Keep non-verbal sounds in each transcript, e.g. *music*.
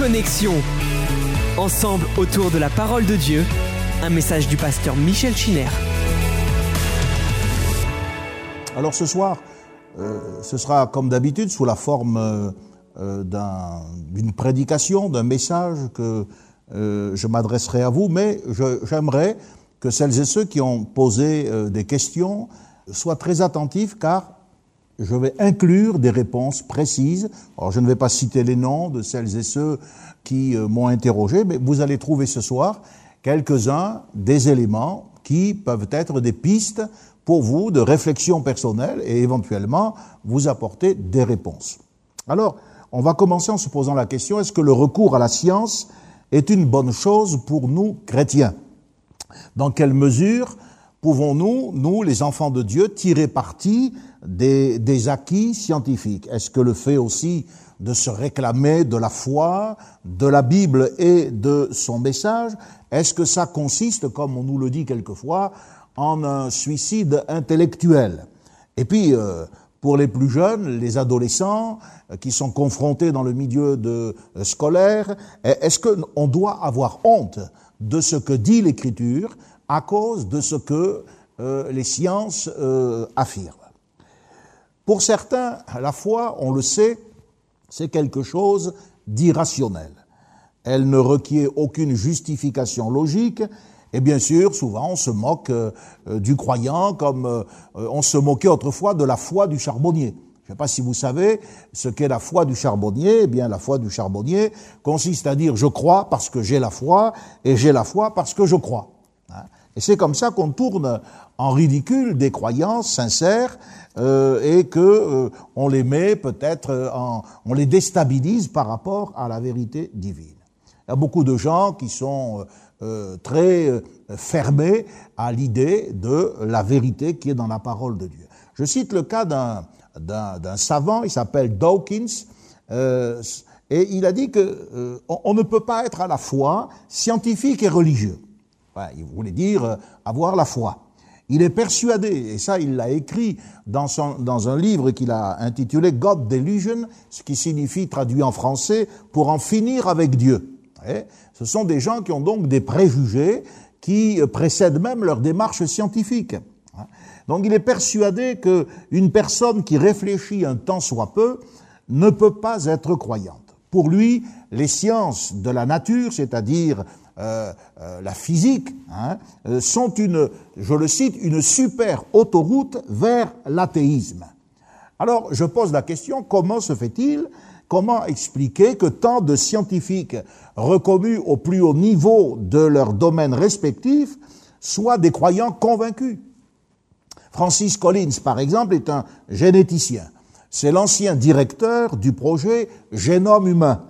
Connexion. Ensemble autour de la parole de Dieu, un message du pasteur Michel Chiner. Alors ce soir, euh, ce sera comme d'habitude sous la forme euh, euh, d'un- d'une prédication, d'un message que je m'adresserai à vous, mais j'aimerais que celles et ceux qui ont posé des questions soient très attentifs car je vais inclure des réponses précises. Alors, je ne vais pas citer les noms de celles et ceux qui euh, m'ont interrogé, mais vous allez trouver ce soir quelques-uns des éléments qui peuvent être des pistes pour vous de réflexion personnelle et éventuellement vous apporter des réponses. Alors, on va commencer en se posant la question, est-ce que le recours à la science est une bonne chose pour nous chrétiens? Dans quelle mesure pouvons-nous, nous, les enfants de Dieu, tirer parti des, des acquis scientifiques Est-ce que le fait aussi de se réclamer de la foi, de la Bible et de son message, est-ce que ça consiste, comme on nous le dit quelquefois, en un suicide intellectuel? Et puis, euh, pour les plus jeunes, les adolescents euh, qui sont confrontés dans le milieu de, euh, scolaire, est-ce qu'on doit avoir honte de ce que dit l'Écriture à cause de ce que les sciences affirment? Pour certains, la foi, on le sait, c'est quelque chose d'irrationnel. Elle ne requiert aucune justification logique et bien sûr, souvent, on se moque euh, euh, du croyant comme euh, on se moquait autrefois de la foi du charbonnier. Je ne sais pas si vous savez ce qu'est la foi du charbonnier. Eh bien, la foi du charbonnier consiste à dire je crois parce que j'ai la foi et j'ai la foi parce que je crois. Et c'est comme ça qu'on tourne en ridicule des croyances sincères euh, et que euh, on les met peut-être en, on les déstabilise par rapport à la vérité divine. Il y a beaucoup de gens qui sont euh, très euh, fermés à l'idée de la vérité qui est dans la parole de Dieu. Je cite le cas d'un d'un savant, il s'appelle Dawkins, euh, et il a dit que euh, on, on, ne peut pas être à la fois scientifique et religieux. Il voulait dire euh, avoir la foi. Il est persuadé, et ça il l'a écrit dans, un livre qu'il a intitulé God Delusion, ce qui signifie, traduit en français, pour en finir avec Dieu. Ce sont des gens qui ont donc des préjugés qui précèdent même leur démarche scientifique. Donc il est persuadé qu'une personne qui réfléchit un temps soit peu ne peut pas être croyante. Pour lui, les sciences de la nature, c'est-à-dire euh, euh, la physique, hein, sont une, je le cite, une super autoroute vers l'athéisme. Alors je pose la question, comment se fait-il Comment expliquer que tant de scientifiques reconnus au plus haut niveau de leur domaine respectif soient des croyants convaincus? Francis Collins, par exemple, est un généticien. C'est l'ancien directeur du projet Génome humain.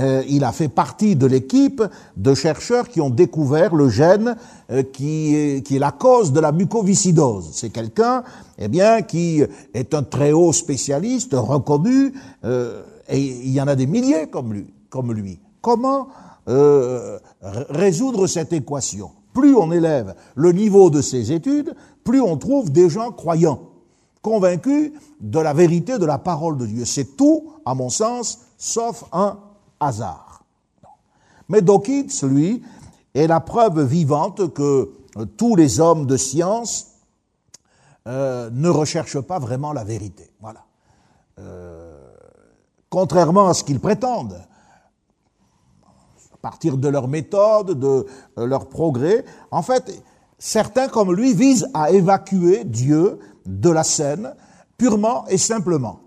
Euh, il a fait partie de l'équipe de chercheurs qui ont découvert le gène euh, qui, est, qui, est, la cause de la mucoviscidose. C'est quelqu'un, eh bien, qui est un très haut spécialiste reconnu, euh, et il y en a des milliers comme lui. Comme lui. Comment résoudre cette équation? Plus on élève le niveau de ses études, plus on trouve des gens croyants, convaincus de la vérité de la parole de Dieu. C'est tout, à mon sens, sauf un hasard. Mais Dawkins, lui, est la preuve vivante que euh, tous les hommes de science euh, ne recherchent pas vraiment la vérité. Voilà. Euh, contrairement à ce qu'ils prétendent, à partir de leur méthode, de leur progrès, en fait, certains comme lui visent à évacuer Dieu de la scène purement et simplement.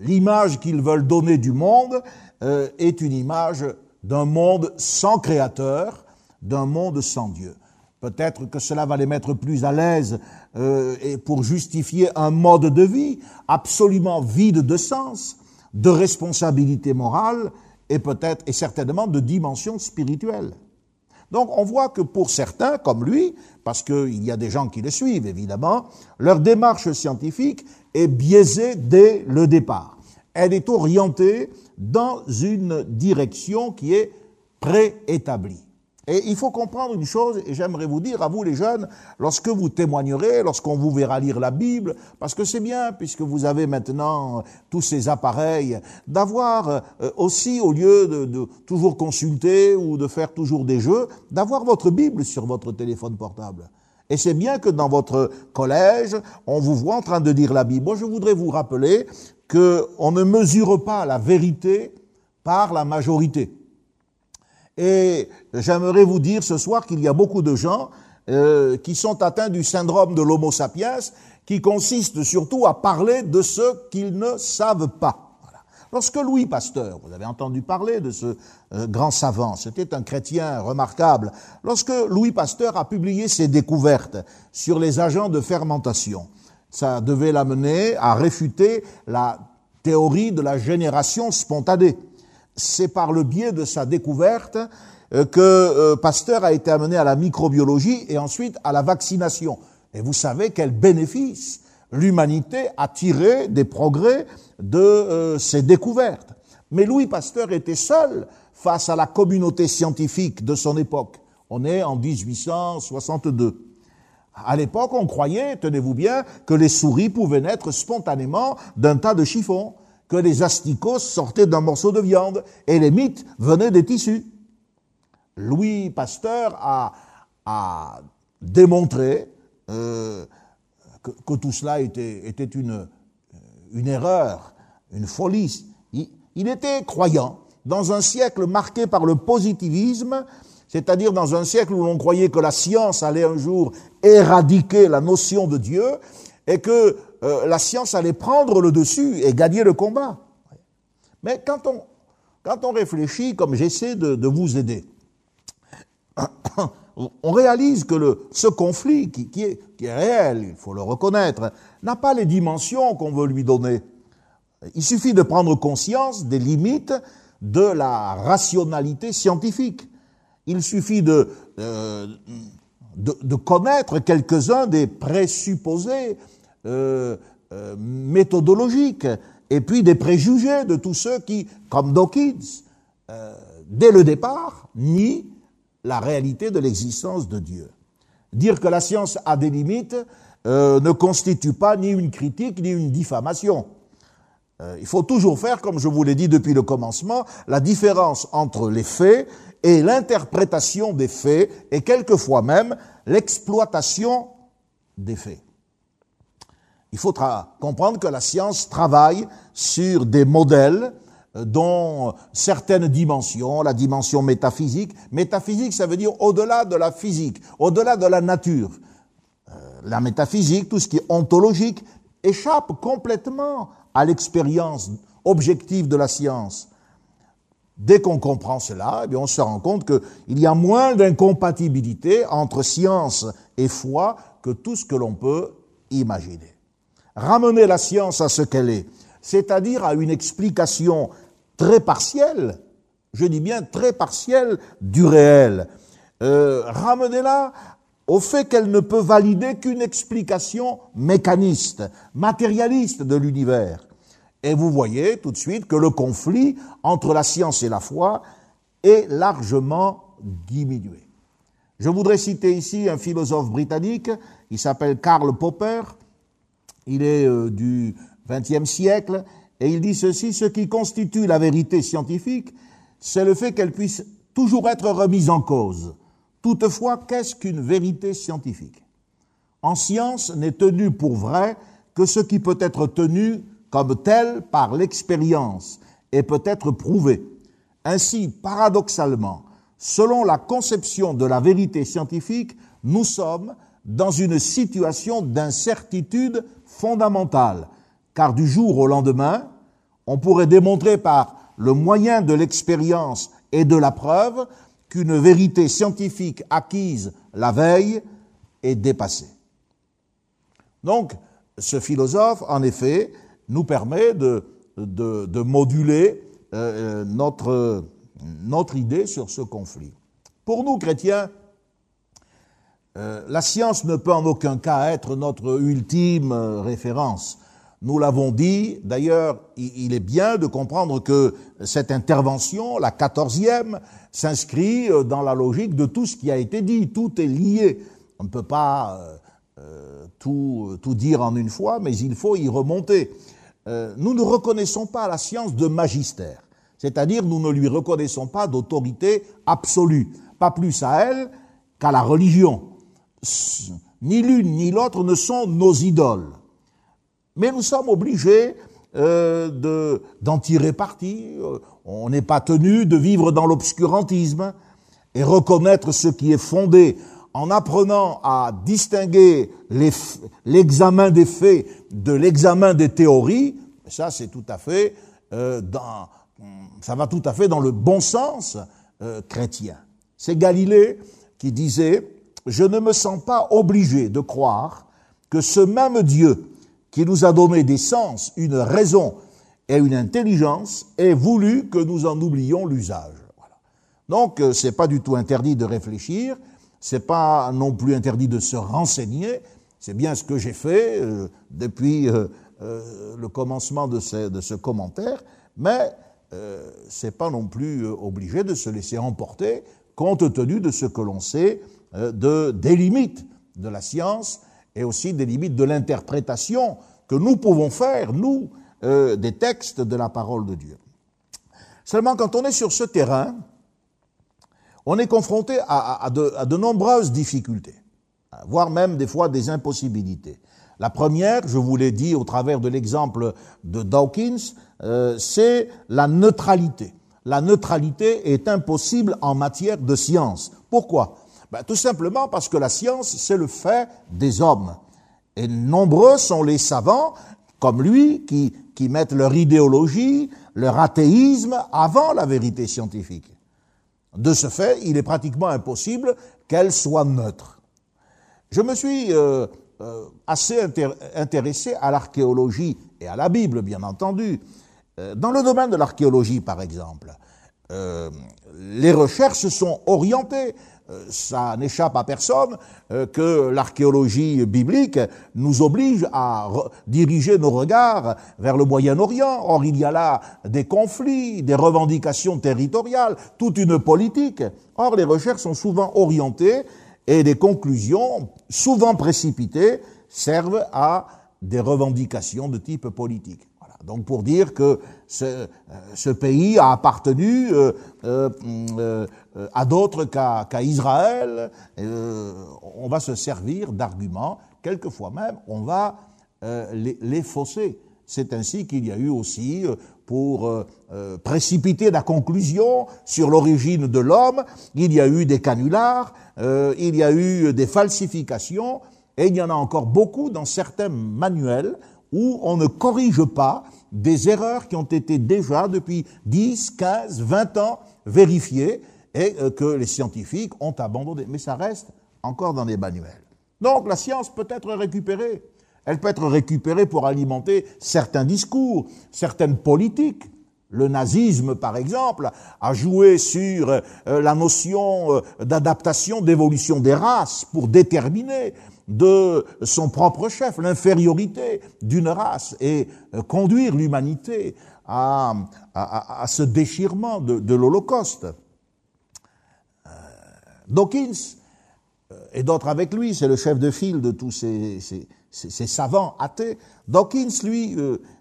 L'image qu'ils veulent donner du monde euh, est une image d'un monde sans créateur, d'un monde sans Dieu. Peut-être que cela va les mettre plus à l'aise euh, et pour justifier un mode de vie absolument vide de sens, de responsabilité morale et peut-être et certainement de dimension spirituelle. Donc on voit que pour certains, comme lui, parce qu'il y a des gens qui le suivent évidemment, leur démarche scientifique est biaisée dès le départ. Elle est orientée dans une direction qui est préétablie. Et il faut comprendre une chose, et j'aimerais vous dire à vous les jeunes, lorsque vous témoignerez, lorsqu'on vous verra lire la Bible, parce que c'est bien, puisque vous avez maintenant tous ces appareils, d'avoir euh, aussi, au lieu de, toujours consulter ou de faire toujours des jeux, d'avoir votre Bible sur votre téléphone portable. Et c'est bien que dans votre collège, on vous voit en train de dire la Bible. Moi, je voudrais vous rappeler qu'on ne mesure pas la vérité par la majorité. Et j'aimerais vous dire ce soir qu'il y a beaucoup de gens euh, qui sont atteints du syndrome de l'homo sapiens, qui consiste surtout à parler de ce qu'ils ne savent pas. Lorsque Louis Pasteur, vous avez entendu parler de ce euh, grand savant, c'était un chrétien remarquable, lorsque Louis Pasteur a publié ses découvertes sur les agents de fermentation, ça devait l'amener à réfuter la théorie de la génération spontanée. C'est par le biais de sa découverte euh, que euh, Pasteur a été amené à la microbiologie et ensuite à la vaccination. Et vous savez quel bénéfice l'humanité a tiré des progrès de euh, ces découvertes. Mais Louis Pasteur était seul face à la communauté scientifique de son époque. On est en 1862. À l'époque, on croyait, tenez-vous bien, que les souris pouvaient naître spontanément d'un tas de chiffons que les asticots sortaient d'un morceau de viande et les mythes venaient des tissus. Louis Pasteur a, démontré euh, que, tout cela était, était une, erreur, une folie. Il, était croyant dans un siècle marqué par le positivisme, c'est-à-dire dans un siècle où l'on croyait que la science allait un jour éradiquer la notion de Dieu, et que euh, la science allait prendre le dessus et gagner le combat. Mais quand on, quand on réfléchit, comme j'essaie de, vous aider, on réalise que ce conflit, qui, est, réel, il faut le reconnaître, n'a pas les dimensions qu'on veut lui donner. Il suffit de prendre conscience des limites de la rationalité scientifique. Il suffit de, euh, de, connaître quelques-uns des présupposés euh, euh, méthodologiques et puis des préjugés de tous ceux qui, comme Dawkins, dès le départ, nient la réalité de l'existence de Dieu. Dire que la science a des limites euh, ne constitue pas ni une critique ni une diffamation. Euh, il faut toujours faire, comme je vous l'ai dit depuis le commencement, la différence entre les faits et l'interprétation des faits et quelquefois même l'exploitation des faits. Il faut comprendre que la science travaille sur des modèles dont certaines dimensions, la dimension métaphysique, métaphysique ça veut dire au-delà de la physique, au-delà de la nature. Euh, la métaphysique, tout ce qui est ontologique, échappe complètement à l'expérience objective de la science. Dès qu'on comprend cela, eh bien on se rend compte qu'il y a moins d'incompatibilité entre science et foi que tout ce que l'on peut imaginer ramener la science à ce qu'elle est, c'est-à-dire à une explication très partielle, je dis bien très partielle du réel. Euh, Ramenez-la au fait qu'elle ne peut valider qu'une explication mécaniste, matérialiste de l'univers. Et vous voyez tout de suite que le conflit entre la science et la foi est largement diminué. Je voudrais citer ici un philosophe britannique, il s'appelle Karl Popper, il est euh, du XXe siècle, et il dit ceci, ce qui constitue la vérité scientifique, c'est le fait qu'elle puisse toujours être remise en cause. Toutefois, qu'est-ce qu'une vérité scientifique? En science n'est tenu pour vrai que ce qui peut être tenu comme tel par l'expérience et peut être prouvé. Ainsi, paradoxalement, selon la conception de la vérité scientifique, nous sommes dans une situation d'incertitude fondamentale, car du jour au lendemain, on pourrait démontrer par le moyen de l'expérience et de la preuve qu'une vérité scientifique acquise la veille est dépassée. Donc, ce philosophe, en effet, nous permet de, moduler euh, notre, notre idée sur ce conflit. Pour nous, chrétiens, euh, la science ne peut en aucun cas être notre ultime euh, référence. Nous l'avons dit, d'ailleurs, il est bien de comprendre que cette intervention, la quatorzième, s'inscrit euh, dans la logique de tout ce qui a été dit. Tout est lié. On ne peut pas euh, euh, tout, tout, dire en une fois, mais il faut y remonter. nous ne reconnaissons pas la science de magistère, c'est-à-dire nous ne lui reconnaissons pas d'autorité absolue, pas plus à elle qu'à la religion. Ni l'une ni l'autre ne sont nos idoles. Mais nous sommes obligés euh, d'en tirer parti. Euh, on n'est pas tenu de vivre dans l'obscurantisme et reconnaître ce qui est fondé en apprenant à distinguer l'examen des faits de l'examen des théories. Ça, c'est tout à fait euh, dans, ça va tout à fait dans le bon sens chrétien. C'est Galilée qui disait Je ne me sens pas obligé de croire que ce même Dieu qui nous a donné des sens, une raison et une intelligence, ait voulu que nous en oublions l'usage. Voilà. Donc, euh, c'est pas du tout interdit de réfléchir, c'est pas non plus interdit de se renseigner. C'est bien ce que j'ai fait euh, depuis euh, le commencement de ce, de ce commentaire, mais c'est pas non plus obligé de se laisser emporter compte tenu de ce que l'on sait de, des limites de la science et aussi des limites de l'interprétation que nous pouvons faire, nous, euh, des textes de la parole de Dieu. Seulement, quand on est sur ce terrain, on est confronté à, de, nombreuses difficultés, voire même des fois des impossibilités. La première, je vous l'ai dit au travers de l'exemple de Dawkins, euh, c'est la neutralité. La neutralité est impossible en matière de science. Pourquoi? Ben, tout simplement parce que la science, c'est le fait des hommes. Et nombreux sont les savants, comme lui, qui, qui mettent leur idéologie, leur athéisme avant la vérité scientifique. De ce fait, il est pratiquement impossible qu'elle soit neutre. Je me suis euh, euh, assez intéressé à l'archéologie et à la Bible, bien entendu. Euh, dans le domaine de l'archéologie, par exemple, les recherches sont orientées ça n'échappe à personne euh, que l'archéologie biblique nous oblige à diriger nos regards vers le Moyen-Orient. Or, il y a là des conflits, des revendications territoriales, toute une politique. Or, les recherches sont souvent orientées et des conclusions, souvent précipitées, servent à des revendications de type politique. Donc pour dire que ce, euh, pays a appartenu euh, euh, à d'autres qu'à Israël, on va se servir d'arguments, quelquefois même on va les, les, fausser. C'est ainsi qu'il y a eu aussi, pour précipiter la conclusion sur l'origine de l'homme, il y a eu des canulars, il y a eu des falsifications, et il y en a encore beaucoup dans certains manuels où on ne corrige pas des erreurs qui ont été déjà depuis 10, 15, 20 ans vérifiées et euh, que les scientifiques ont abandonné. Mais ça reste encore dans les manuels. Donc la science peut être récupérée. Elle peut être récupérée pour alimenter certains discours, certaines politiques. Le nazisme, par exemple, a joué sur euh, la notion euh, d'adaptation, d'évolution des races pour déterminer de son propre chef, l'infériorité d'une race, et euh, conduire l'humanité à, ce déchirement de, l'Holocauste. Euh, Dawkins, euh, et d'autres avec lui, c'est le chef de file de tous ces, savants athées, Dawkins, lui,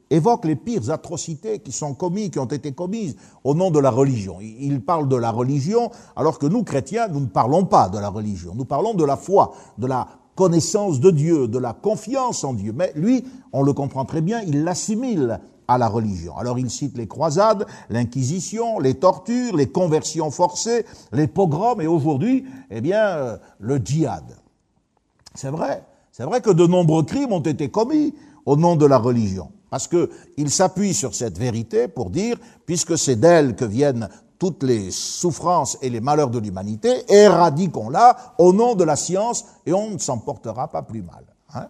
évoque les pires atrocités qui sont commises, qui ont été commises au nom de la religion. Il parle de la religion, alors que nous, chrétiens, nous ne parlons pas de la religion. Nous parlons de la foi, de la connaissance de Dieu, de la confiance en Dieu. Mais lui, on le comprend très bien, il l'assimile à la religion. Alors il cite les croisades, l'inquisition, les tortures, les conversions forcées, les pogroms et aujourd'hui, eh bien, euh, le djihad. C'est vrai, c'est vrai que de nombreux crimes ont été commis au nom de la religion. Parce qu'il s'appuie sur cette vérité pour dire, puisque c'est d'elle que viennent toutes les souffrances et les malheurs de l'humanité, éradiquons-la au nom de la science et on ne s'en portera pas plus mal. Hein.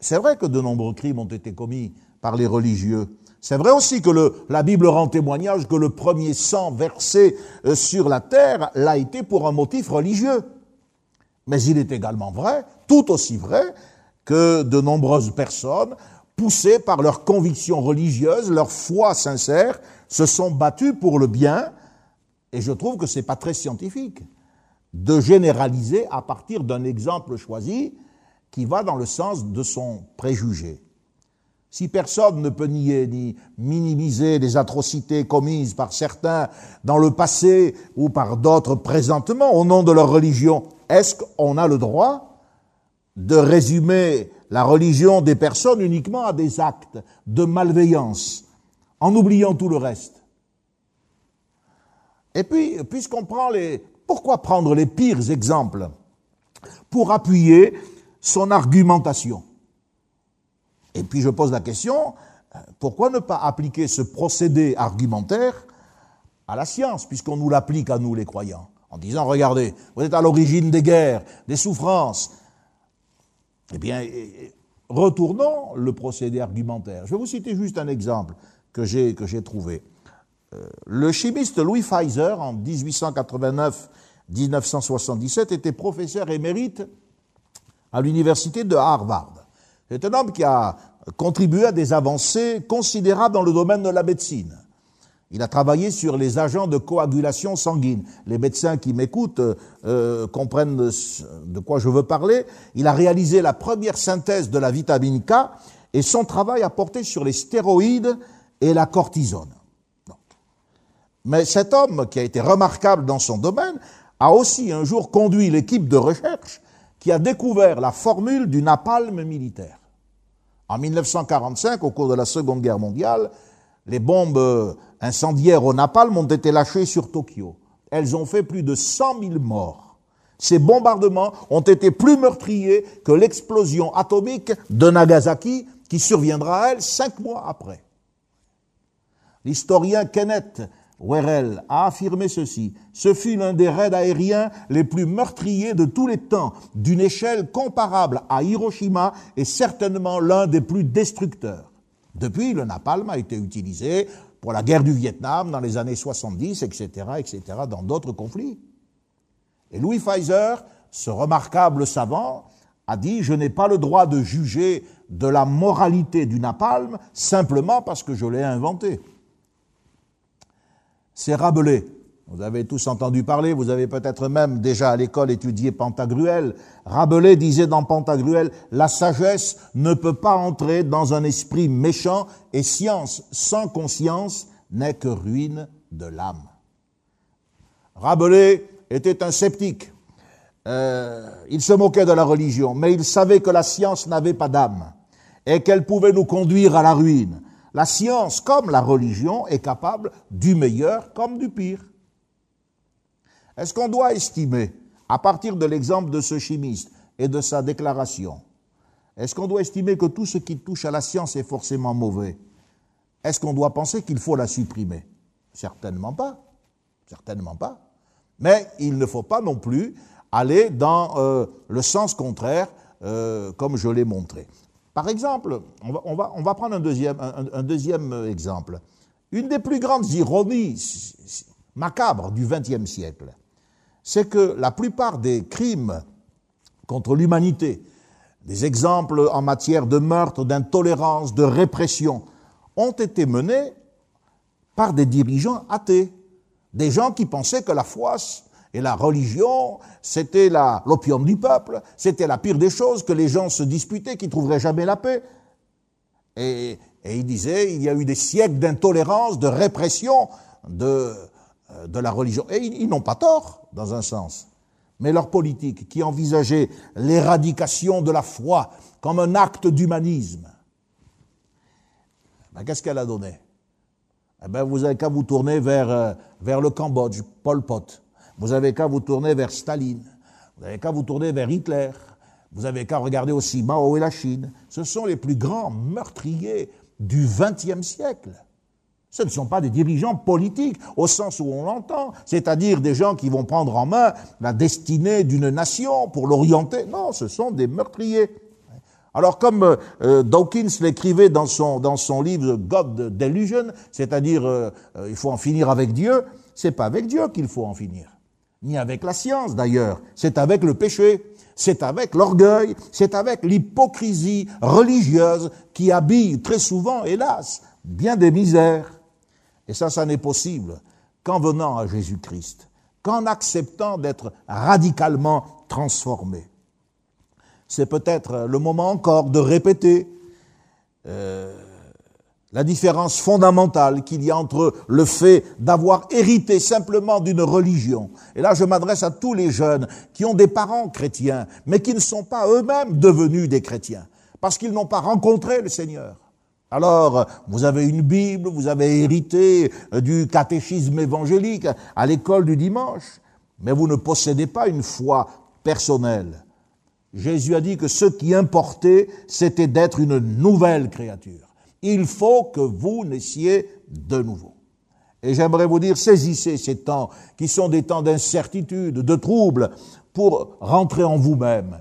C'est vrai que de nombreux crimes ont été commis par les religieux. C'est vrai aussi que la Bible rend témoignage que le premier sang versé euh, sur la terre l'a été pour un motif religieux. Mais il est également vrai, tout aussi vrai, que de nombreuses personnes poussés par leurs convictions religieuses, leur foi sincère, se sont battus pour le bien, et je trouve que ce n'est pas très scientifique de généraliser à partir d'un exemple choisi qui va dans le sens de son préjugé. Si personne ne peut nier ni minimiser les atrocités commises par certains dans le passé ou par d'autres présentement au nom de leur religion, est-ce qu'on a le droit de résumer la religion des personnes uniquement à des actes de malveillance, en oubliant tout le reste Et puis, puisqu'on prend les... Pourquoi prendre les pires exemples? Pour appuyer son argumentation. Et puis je pose la question, pourquoi ne pas appliquer ce procédé argumentaire à la science, puisqu'on nous l'applique à nous les croyants, en disant, regardez, vous êtes à l'origine des guerres, des souffrances. Eh bien, retournons le procédé argumentaire. Je vais vous citer juste un exemple que j'ai, que j'ai trouvé. Euh, le chimiste Louis Pfizer, en 1889-1977, était professeur émérite à l'université de Harvard. C'est un homme qui a contribué à des avancées considérables dans le domaine de la médecine. Il a travaillé sur les agents de coagulation sanguine. Les médecins qui m'écoutent euh, comprennent de quoi je veux parler. Il a réalisé la première synthèse de la vitamine K et son travail a porté sur les stéroïdes et la cortisone. Mais cet homme, qui a été remarquable dans son domaine, a aussi un jour conduit l'équipe de recherche qui a découvert la formule du napalm militaire. En 1945, au cours de la Seconde Guerre mondiale, les bombes incendiaires au napalm ont été lâchées sur Tokyo. Elles ont fait plus de 100 000 morts. Ces bombardements ont été plus meurtriers que l'explosion atomique de Nagasaki qui surviendra à elle cinq mois après. L'historien Kenneth Werrell a affirmé ceci. Ce fut l'un des raids aériens les plus meurtriers de tous les temps, d'une échelle comparable à Hiroshima et certainement l'un des plus destructeurs. Depuis, le napalm a été utilisé pour la guerre du Vietnam dans les années 70, etc., etc., dans d'autres conflits. Et Louis Pfizer, ce remarquable savant, a dit Je n'ai pas le droit de juger de la moralité du napalm simplement parce que je l'ai inventé c'est Rabelais. Vous avez tous entendu parler, vous avez peut-être même déjà à l'école étudié Pantagruel. Rabelais disait dans Pantagruel, la sagesse ne peut pas entrer dans un esprit méchant et science sans conscience n'est que ruine de l'âme. Rabelais était un sceptique. Euh, il se moquait de la religion, mais il savait que la science n'avait pas d'âme et qu'elle pouvait nous conduire à la ruine. La science, comme la religion, est capable du meilleur comme du pire. Est-ce qu'on doit estimer, à partir de l'exemple de ce chimiste et de sa déclaration, est-ce qu'on doit estimer que tout ce qui touche à la science est forcément mauvais? Est-ce qu'on doit penser qu'il faut la supprimer? Certainement pas. Certainement pas. Mais il ne faut pas non plus aller dans euh, le sens contraire, euh, comme je l'ai montré. Par exemple, on va, prendre un deuxième, un, deuxième exemple. Une des plus grandes ironies macabres du XXe siècle, c'est que la plupart des crimes contre l'humanité, des exemples en matière de meurtre, d'intolérance, de répression, ont été menés par des dirigeants athées, des gens qui pensaient que la foi et la religion, c'était l'opium du peuple, c'était la pire des choses, que les gens se disputaient, qu'ils ne trouveraient jamais la paix. Et, il disait, il y a eu des siècles d'intolérance, de répression de, euh, la religion. Et ils, n'ont pas tort, dans un sens. Mais leur politique, qui envisageait l'éradication de la foi comme un acte d'humanisme, ben, qu'est-ce qu'elle a donné? Eh ben, Vous avez qu'à vous tourner vers, euh, vers le Cambodge, Pol Pot. Vous avez qu'à vous tourner vers Staline. Vous avez qu'à vous tourner vers Hitler. Vous avez qu'à regarder aussi Mao et la Chine. Ce sont les plus grands meurtriers du XXe siècle. Ce ne sont pas des dirigeants politiques au sens où on l'entend, c'est-à-dire des gens qui vont prendre en main la destinée d'une nation pour l'orienter. Non, ce sont des meurtriers. Alors comme euh, Dawkins l'écrivait dans son, dans son livre God Delusion, c'est-à-dire euh, euh, il faut en finir avec Dieu, c'est pas avec Dieu qu'il faut en finir. Ni avec la science d'ailleurs, c'est avec le péché, c'est avec l'orgueil, c'est avec l'hypocrisie religieuse qui habille très souvent, hélas, bien des misères. Et ça, ça n'est possible qu'en venant à Jésus-Christ, qu'en acceptant d'être radicalement transformé. C'est peut-être le moment encore de répéter euh, la différence fondamentale qu'il y a entre le fait d'avoir hérité simplement d'une religion. Et là, je m'adresse à tous les jeunes qui ont des parents chrétiens, mais qui ne sont pas eux-mêmes devenus des chrétiens, parce qu'ils n'ont pas rencontré le Seigneur. Alors, vous avez une Bible, vous avez hérité euh, du catéchisme évangélique à l'école du dimanche, mais vous ne possédez pas une foi personnelle. Jésus a dit que ce qui importait, c'était d'être une nouvelle créature. Il faut que vous naissiez de nouveau. Et j'aimerais vous dire, saisissez ces temps qui sont des temps d'incertitude, de trouble, pour rentrer en vous-même,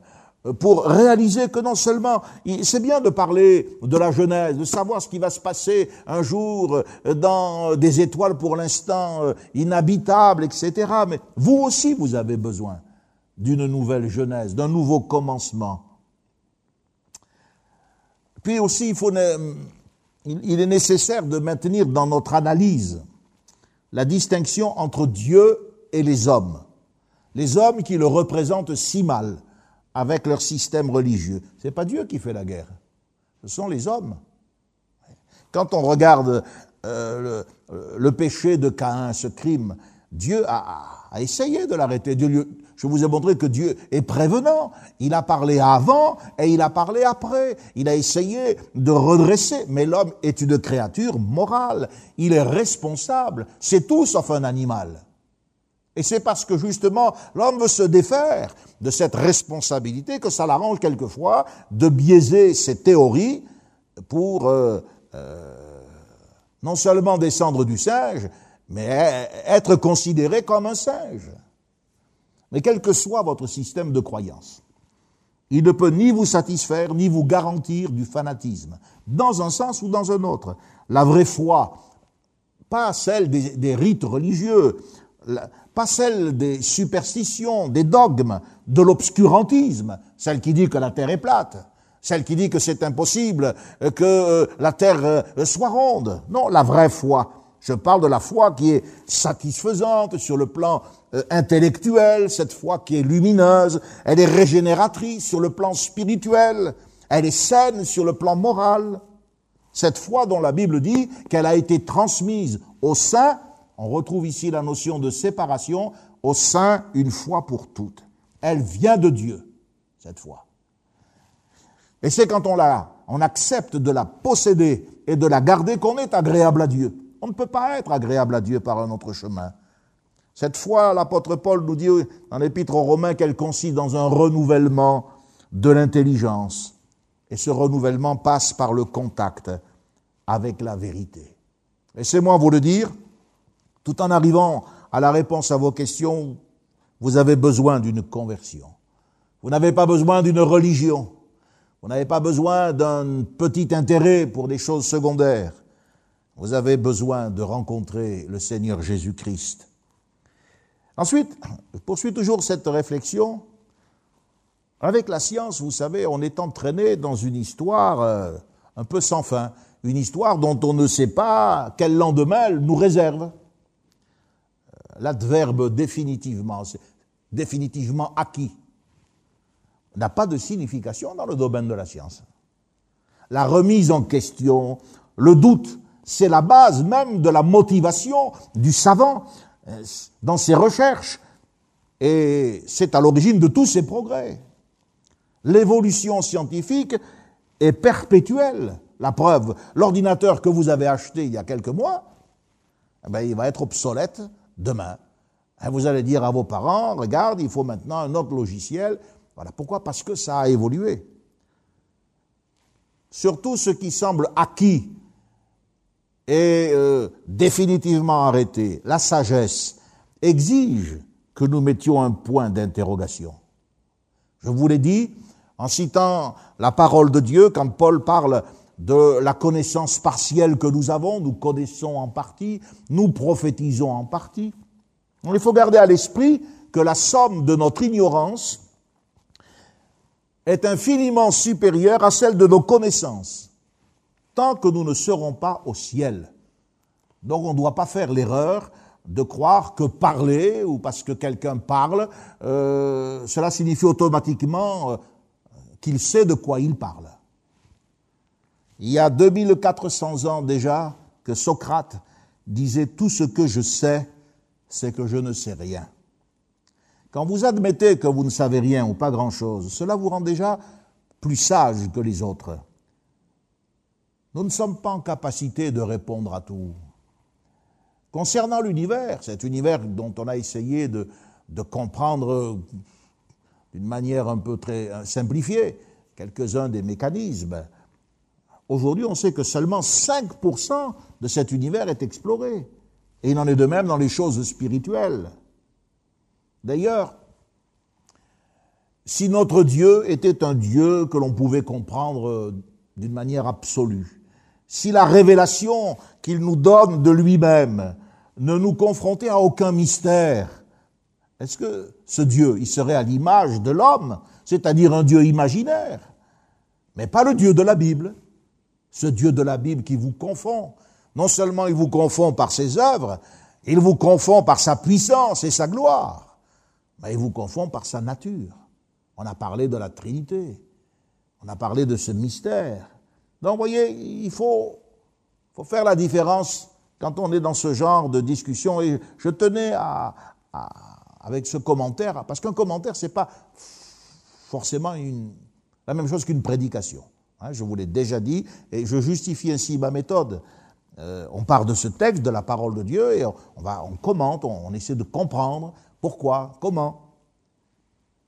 pour réaliser que non seulement, c'est bien de parler de la Genèse, de savoir ce qui va se passer un jour dans des étoiles pour l'instant inhabitables, etc., mais vous aussi, vous avez besoin d'une nouvelle Genèse, d'un nouveau commencement. Puis aussi, il faut il est nécessaire de maintenir dans notre analyse la distinction entre Dieu et les hommes. Les hommes qui le représentent si mal avec leur système religieux. Ce n'est pas Dieu qui fait la guerre, ce sont les hommes. Quand on regarde euh, le, péché de Caïn, ce crime, Dieu a, a essayé de l'arrêter. Je vous ai montré que Dieu est prévenant. Il a parlé avant et il a parlé après. Il a essayé de redresser. Mais l'homme est une créature morale. Il est responsable. C'est tout sauf un animal. Et c'est parce que justement l'homme veut se défaire de cette responsabilité que ça l'arrange quelquefois de biaiser ses théories pour euh, euh, non seulement descendre du singe, mais être considéré comme un singe. Mais quel que soit votre système de croyance, il ne peut ni vous satisfaire, ni vous garantir du fanatisme, dans un sens ou dans un autre. La vraie foi, pas celle des, rites religieux, pas celle des superstitions, des dogmes, de l'obscurantisme, celle qui dit que la Terre est plate, celle qui dit que c'est impossible que euh, la Terre euh, soit ronde. Non, la vraie foi, je parle de la foi qui est satisfaisante sur le plan euh, intellectuel, cette foi qui est lumineuse, elle est régénératrice sur le plan spirituel, elle est saine sur le plan moral. Cette foi dont la Bible dit qu'elle a été transmise au sein, on retrouve ici la notion de séparation, au sein une fois pour toutes. Elle vient de Dieu, cette foi. Et c'est quand on la, on accepte de la posséder et de la garder qu'on est agréable à Dieu. On ne peut pas être agréable à Dieu par un autre chemin. Cette fois, l'apôtre Paul nous dit dans l'épître aux Romains qu'elle consiste dans un renouvellement de l'intelligence. Et ce renouvellement passe par le contact avec la vérité. Laissez-moi vous le dire, tout en arrivant à la réponse à vos questions, vous avez besoin d'une conversion. Vous n'avez pas besoin d'une religion. Vous n'avez pas besoin d'un petit intérêt pour des choses secondaires. Vous avez besoin de rencontrer le Seigneur Jésus-Christ. Ensuite, je poursuis toujours cette réflexion. Avec la science, vous savez, on est entraîné dans une histoire euh, un peu sans fin, une histoire dont on ne sait pas quel lendemain elle nous réserve. Euh, l'adverbe définitivement, définitivement acquis, n'a pas de signification dans le domaine de la science. La remise en question, le doute, c'est la base même de la motivation du savant euh, dans ses recherches. Et c'est à l'origine de tous ses progrès. L'évolution scientifique est perpétuelle. La preuve, l'ordinateur que vous avez acheté il y a quelques mois, eh ben, il va être obsolète demain. Vous allez dire à vos parents, regarde, il faut maintenant un autre logiciel. Voilà. Pourquoi? Parce que ça a évolué. Surtout ce qui semble acquis est euh, définitivement arrêté, la sagesse exige que nous mettions un point d'interrogation. Je vous l'ai dit en citant la parole de Dieu quand Paul parle de la connaissance partielle que nous avons, nous connaissons en partie, nous prophétisons en partie. Il faut garder à l'esprit que la somme de notre ignorance est infiniment supérieure à celle de nos connaissances, tant que nous ne serons pas au ciel. Donc on ne doit pas faire l'erreur de croire que parler, ou parce que quelqu'un parle, euh, cela signifie automatiquement euh, qu'il sait de quoi il parle. Il y a 2400 ans déjà que Socrate disait Tout ce que je sais, c'est que je ne sais rien. Quand vous admettez que vous ne savez rien ou pas grand-chose, cela vous rend déjà plus sage que les autres. Nous ne sommes pas en capacité de répondre à tout. Concernant l'univers, cet univers dont on a essayé de, comprendre d'une manière un peu très simplifiée quelques-uns des mécanismes, aujourd'hui on sait que seulement 5% de cet univers est exploré. Et il en est de même dans les choses spirituelles. D'ailleurs, si notre Dieu était un Dieu que l'on pouvait comprendre d'une manière absolue, si la révélation qu'il nous donne de lui-même ne nous confrontait à aucun mystère, est-ce que ce Dieu, il serait à l'image de l'homme, c'est-à-dire un Dieu imaginaire, mais pas le Dieu de la Bible, ce Dieu de la Bible qui vous confond. Non seulement il vous confond par ses œuvres, il vous confond par sa puissance et sa gloire, mais il vous confond par sa nature. On a parlé de la Trinité, on a parlé de ce mystère. Donc, vous voyez, il faut, faire la différence quand on est dans ce genre de discussion. Et je tenais avec ce commentaire, parce qu'un commentaire, ce n'est pas forcément la même chose qu'une prédication. Hein, je vous l'ai déjà dit, et je justifie ainsi ma méthode. Euh, on part de ce texte, de la parole de Dieu, et on commente, on essaie de comprendre pourquoi, comment.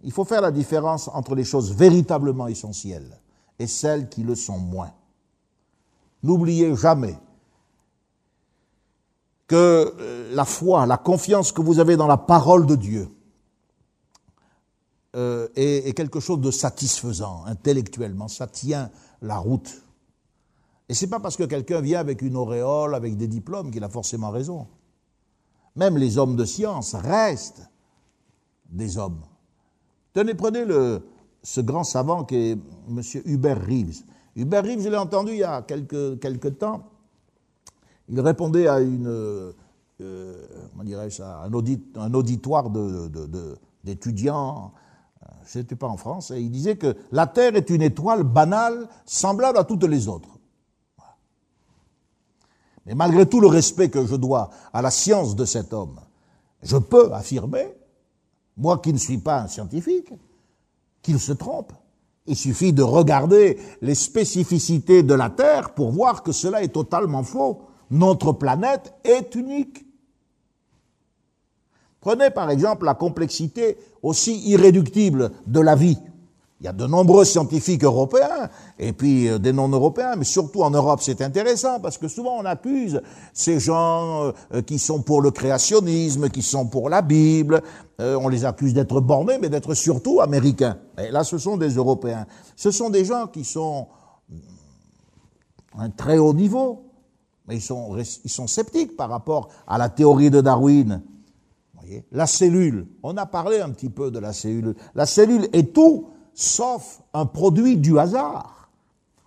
Il faut faire la différence entre les choses véritablement essentielles et celles qui le sont moins. N'oubliez jamais que euh, la foi, la confiance que vous avez dans la parole de Dieu euh, est, quelque chose de satisfaisant intellectuellement. Ça tient la route. Et c'est pas parce que quelqu'un vient avec une auréole, avec des diplômes, qu'il a forcément raison. Même les hommes de science restent des hommes. Tenez, prenez ce grand savant qui est M. Hubert Reeves. Hubert Reeves, je l'ai entendu il y a quelques, temps, il répondait à une, euh, un, auditoire d'étudiants, de, je n'étais pas en France, et il disait que la Terre est une étoile banale, semblable à toutes les autres. Mais malgré tout le respect que je dois à la science de cet homme, je peux affirmer, moi qui ne suis pas un scientifique, qu'il se trompe. Il suffit de regarder les spécificités de la Terre pour voir que cela est totalement faux. Notre planète est unique. Prenez par exemple la complexité aussi irréductible de la vie. Il y a de nombreux scientifiques européens et puis euh, des non-européens, mais surtout en Europe c'est intéressant parce que souvent on accuse ces gens euh, qui sont pour le créationnisme, qui sont pour la Bible, euh, on les accuse d'être bornés mais d'être surtout américains. Et là ce sont des Européens. Ce sont des gens qui sont à un très haut niveau, mais ils sont, ils sont sceptiques par rapport à la théorie de Darwin. Voyez? La cellule, on a parlé un petit peu de la cellule. La cellule est tout sauf un produit du hasard.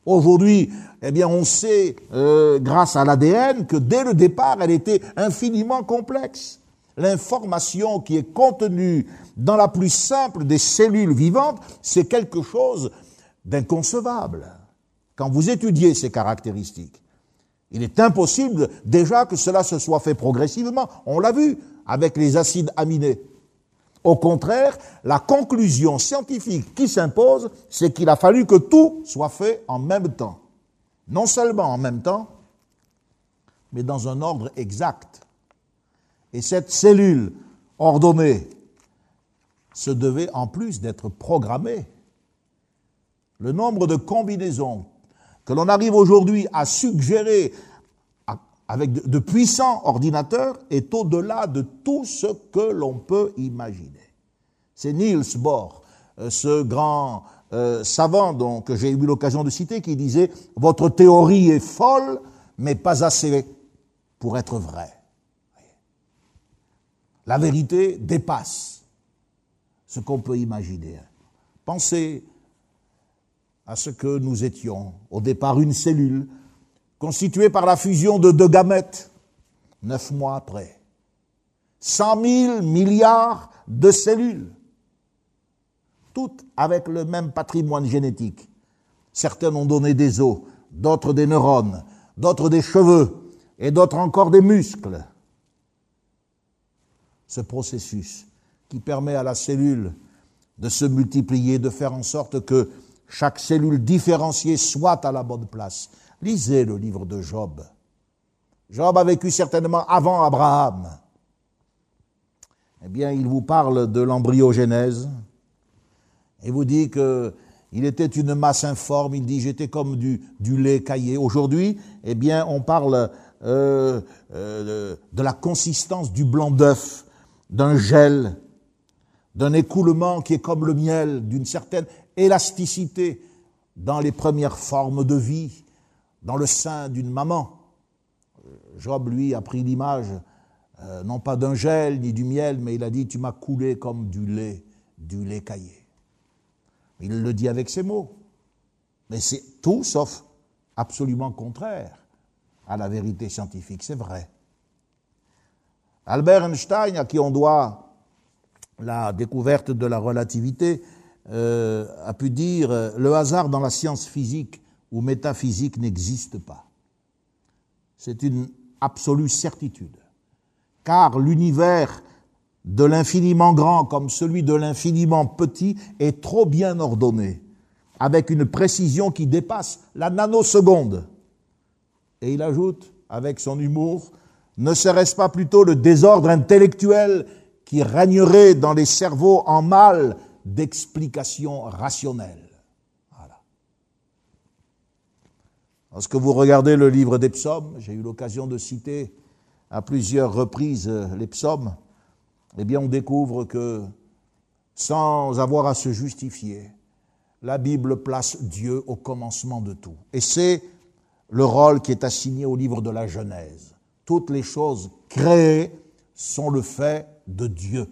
Aujourd'hui, eh bien, on sait, euh, grâce à l'ADN, que dès le départ, elle était infiniment complexe. L'information qui est contenue dans la plus simple des cellules vivantes, c'est quelque chose d'inconcevable. Quand vous étudiez ces caractéristiques, il est impossible déjà que cela se soit fait progressivement. On l'a vu avec les acides aminés. Au contraire, la conclusion scientifique qui s'impose, c'est qu'il a fallu que tout soit fait en même temps. Non seulement en même temps, mais dans un ordre exact. Et cette cellule ordonnée se devait en plus d'être programmée. Le nombre de combinaisons que l'on arrive aujourd'hui à suggérer avec de, puissants ordinateurs est au-delà de tout ce que l'on peut imaginer. C'est Niels Bohr, euh, ce grand euh, savant dont, que j'ai eu l'occasion de citer, qui disait Votre théorie est folle, mais pas assez pour être vraie. La vérité dépasse ce qu'on peut imaginer. Pensez à ce que nous étions, au départ une cellule, constituée par la fusion de deux gamètes, neuf mois après. Cent mille milliards de cellules, toutes avec le même patrimoine génétique. Certaines ont donné des os, d'autres des neurones, d'autres des cheveux, et d'autres encore des muscles. Ce processus qui permet à la cellule de se multiplier, de faire en sorte que chaque cellule différenciée soit à la bonne place. Lisez le livre de Job. Job a vécu certainement avant Abraham. Eh bien, il vous parle de l'embryogénèse et vous dit que il était une masse informe. Il dit j'étais comme du, du lait caillé. Aujourd'hui, eh bien, on parle euh, euh, de la consistance du blanc d'œuf, d'un gel, d'un écoulement qui est comme le miel, d'une certaine élasticité dans les premières formes de vie, dans le sein d'une maman. Job, lui, a pris l'image, euh, non pas d'un gel ni du miel, mais il a dit, tu m'as coulé comme du lait, du lait caillé. Il le dit avec ces mots. Mais c'est tout sauf absolument contraire à la vérité scientifique, c'est vrai. Albert Einstein, à qui on doit la découverte de la relativité, euh, a pu dire le hasard dans la science physique ou métaphysique n'existe pas. C'est une absolue certitude. Car l'univers de l'infiniment grand comme celui de l'infiniment petit est trop bien ordonné, avec une précision qui dépasse la nanoseconde. Et il ajoute, avec son humour, ne serait-ce pas plutôt le désordre intellectuel qui régnerait dans les cerveaux en mal d'explications rationnelles Voilà. Lorsque vous regardez le livre des psaumes, j'ai eu l'occasion de citer à plusieurs reprises les psaumes, eh bien on découvre que sans avoir à se justifier, la Bible place Dieu au commencement de tout. Et c'est le rôle qui est assigné au livre de la Genèse. Toutes les choses créées sont le fait de Dieu.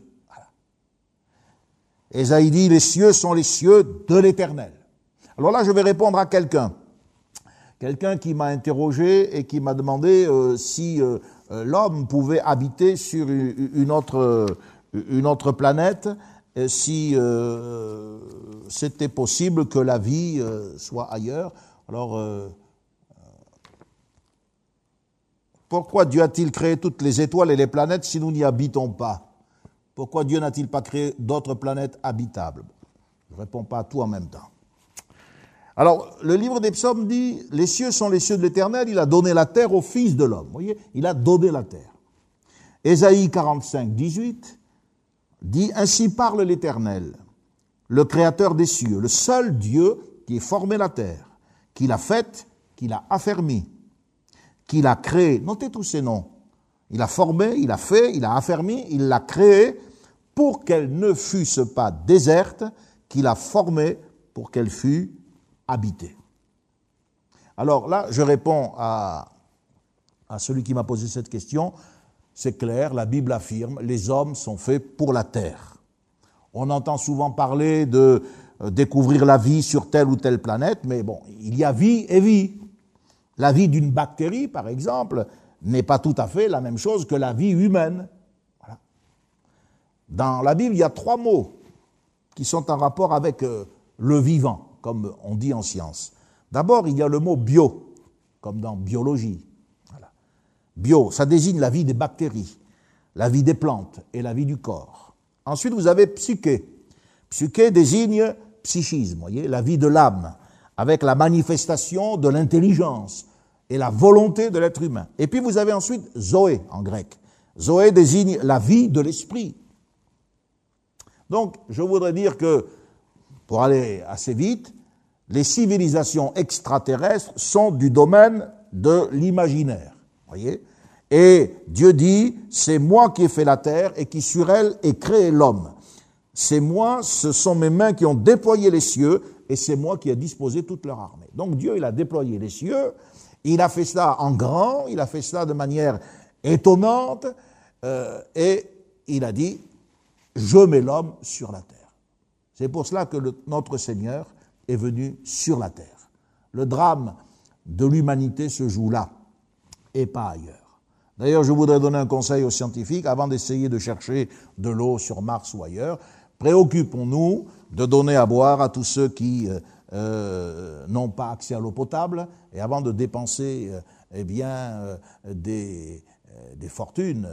Voilà. dit, les cieux sont les cieux de l'Éternel. Alors là, je vais répondre à quelqu'un. Quelqu'un qui m'a interrogé et qui m'a demandé euh, si euh, euh, l'homme pouvait habiter sur une autre, une autre planète, si c'était possible que la vie soit ailleurs. Alors, Pourquoi Dieu a-t-il créé toutes les étoiles et les planètes si nous n'y habitons pas? Pourquoi Dieu n'a-t-il pas créé d'autres planètes habitables? Je ne réponds pas à tout en même temps. Alors, le livre des psaumes dit, les cieux sont les cieux de l'éternel, il a donné la terre au Fils de l'homme. Vous voyez, il a donné la terre. Ésaïe 45, 18 dit, ainsi parle l'éternel, le créateur des cieux, le seul Dieu qui ait formé la terre, qui l'a faite, qui l'a affermie qu'il a créé. Notez tous ces noms. Il a formé, il a fait, il a affermi, il l'a créé pour qu'elle ne fût pas déserte, qu'il a formée pour qu'elle fût Alors là, je réponds à, à celui qui m'a posé cette question. C'est clair, la Bible affirme, les hommes sont faits pour la terre. On entend souvent parler de euh, découvrir la vie sur telle ou telle planète, mais bon, il y a vie et vie. La vie d'une bactérie, par exemple, n'est pas tout à fait la même chose que la vie humaine. Dans la Bible, il y a trois mots qui sont en rapport avec euh, le vivant, comme on dit en science. D'abord, il y a le mot bio, comme dans biologie. Bio, ça désigne la vie des bactéries, la vie des plantes et la vie du corps. Ensuite, vous avez psyché. Psyché désigne psychisme, voyez, la vie de l'âme, avec la manifestation de l'intelligence, et la volonté de l'être humain. Et puis vous avez ensuite Zoé en grec. Zoé désigne la vie de l'esprit. Donc, je voudrais dire que, pour aller assez vite, les civilisations extraterrestres sont du domaine de l'imaginaire. Voyez Et Dieu dit, c'est moi qui ai fait la terre et qui sur elle ai créé l'homme. C'est moi, ce sont mes mains qui ont déployé les cieux et c'est moi qui ai disposé toute leur armée. Donc Dieu, il a déployé les cieux il a fait cela en grand, il a fait cela de manière étonnante, euh, et il a dit, je mets l'homme sur la terre. C'est pour cela que notre Seigneur est venu sur la terre. Le drame de l'humanité se joue là et pas ailleurs. D'ailleurs, je voudrais donner un conseil aux scientifiques avant d'essayer de chercher de l'eau sur Mars ou ailleurs. Préoccupons-nous de donner à boire à tous ceux qui euh, euh, n'ont pas accès à l'eau potable et avant de dépenser euh, eh des fortunes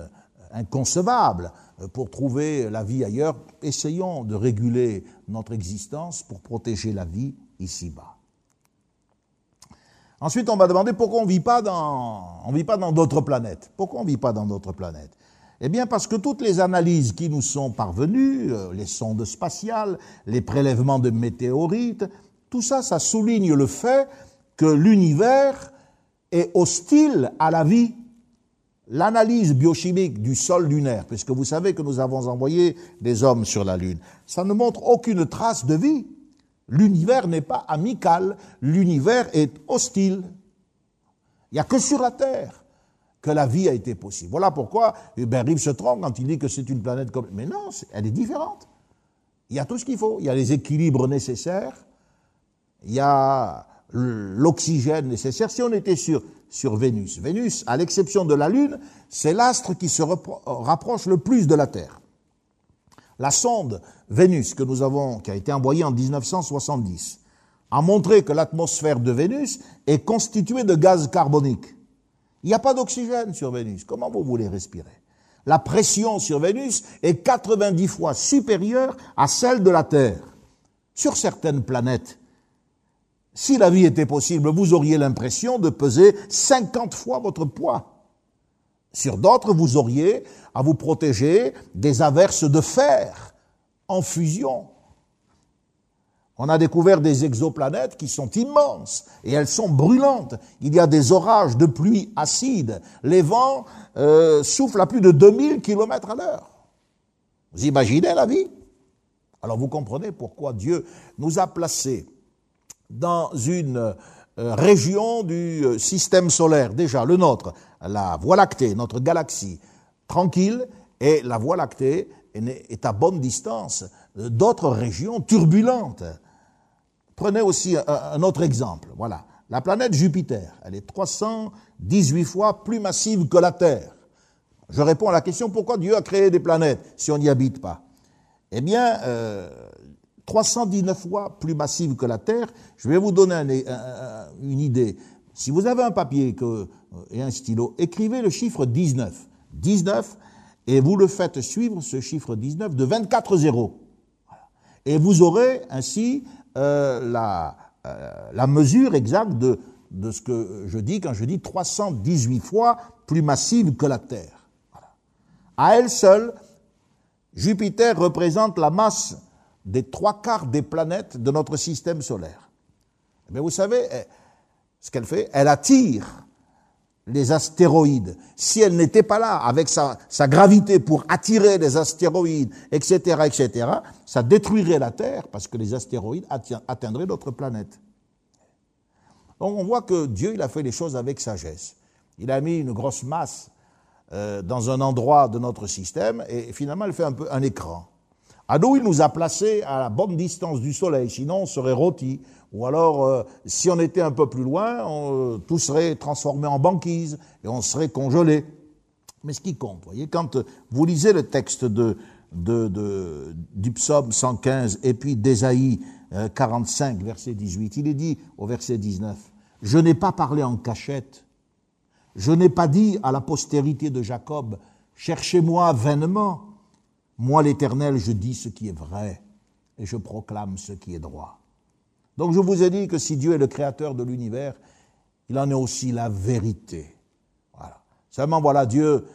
inconcevables pour trouver la vie ailleurs, essayons de réguler notre existence pour protéger la vie ici-bas. Ensuite, on va demander pourquoi on ne vit pas dans, vit pas dans d'autres planètes. Pourquoi on ne vit pas dans d'autres planètes? Eh bien, parce que toutes les analyses qui nous sont parvenues, euh, les sondes spatiales, les prélèvements de météorites, tout ça, ça souligne le fait que l'univers est hostile à la vie. L'analyse biochimique du sol lunaire, puisque vous savez que nous avons envoyé des hommes sur la Lune, ça ne montre aucune trace de vie. L'univers n'est pas amical, l'univers est hostile. Il n'y a que sur la Terre que la vie a été possible. Voilà pourquoi Hubert Rive se trompe quand il dit que c'est une planète comme... Mais non, elle est différente. Il y a tout ce qu'il faut. Il y a les équilibres nécessaires, il y a l'oxygène nécessaire. Si on était sur, sur Vénus, Vénus, à l'exception de la Lune, c'est l'astre qui se rapproche le plus de la Terre. La sonde Vénus que nous avons, qui a été envoyée en 1970, a montré que l'atmosphère de Vénus est constituée de gaz carbonique. Il n'y a pas d'oxygène sur Vénus. Comment vous voulez respirer? La pression sur Vénus est 90 fois supérieure à celle de la Terre. Sur certaines planètes, si la vie était possible, vous auriez l'impression de peser 50 fois votre poids. Sur d'autres, vous auriez à vous protéger des averses de fer en fusion. On a découvert des exoplanètes qui sont immenses et elles sont brûlantes. Il y a des orages de pluie acide. Les vents euh, soufflent à plus de 2000 km à l'heure. Vous imaginez la vie? Alors vous comprenez pourquoi Dieu nous a placés dans une euh, région du euh, système solaire, déjà le nôtre, la Voie lactée, notre galaxie, tranquille, et la Voie lactée est à bonne distance d'autres régions turbulentes. Prenez aussi un autre exemple. Voilà. La planète Jupiter, elle est 318 fois plus massive que la Terre. Je réponds à la question pourquoi Dieu a créé des planètes si on n'y habite pas? Eh bien, euh, 319 fois plus massive que la Terre. Je vais vous donner une idée. Si vous avez un papier que, et un stylo, écrivez le chiffre 19. 19, et vous le faites suivre, ce chiffre 19, de 24 zéros. Et vous aurez ainsi euh, la, euh, la, mesure exacte de, ce que je dis quand je dis 318 fois plus massive que la Terre. À elle seule, Jupiter représente la masse des trois quarts des planètes de notre système solaire. Mais vous savez, ce qu'elle fait, elle attire les astéroïdes. Si elle n'était pas là avec sa, sa, gravité pour attirer les astéroïdes, etc., etc., ça détruirait la Terre parce que les astéroïdes atteindraient notre planète. Donc on voit que Dieu, il a fait les choses avec sagesse. Il a mis une grosse masse euh, dans un endroit de notre système et finalement elle fait un peu un écran. À nous, il nous a placés à la bonne distance du Soleil, sinon on serait rôti. Ou alors, euh, si on était un peu plus loin, euh, tout serait transformé en banquise et on serait congelé. Mais ce qui compte, voyez, quand vous lisez le texte de, de, de du psaume 115 et puis d'Ésaïe 45, euh, verset 18, il est dit au verset 19, Je n'ai pas parlé en cachette, je n'ai pas dit à la postérité de Jacob, Cherchez-moi vainement. Moi, l'Éternel, je dis ce qui est vrai et je proclame ce qui est droit. Donc je vous ai dit que si Dieu est le créateur de l'univers, il en est aussi la vérité. Seulement, voilà, Dieu,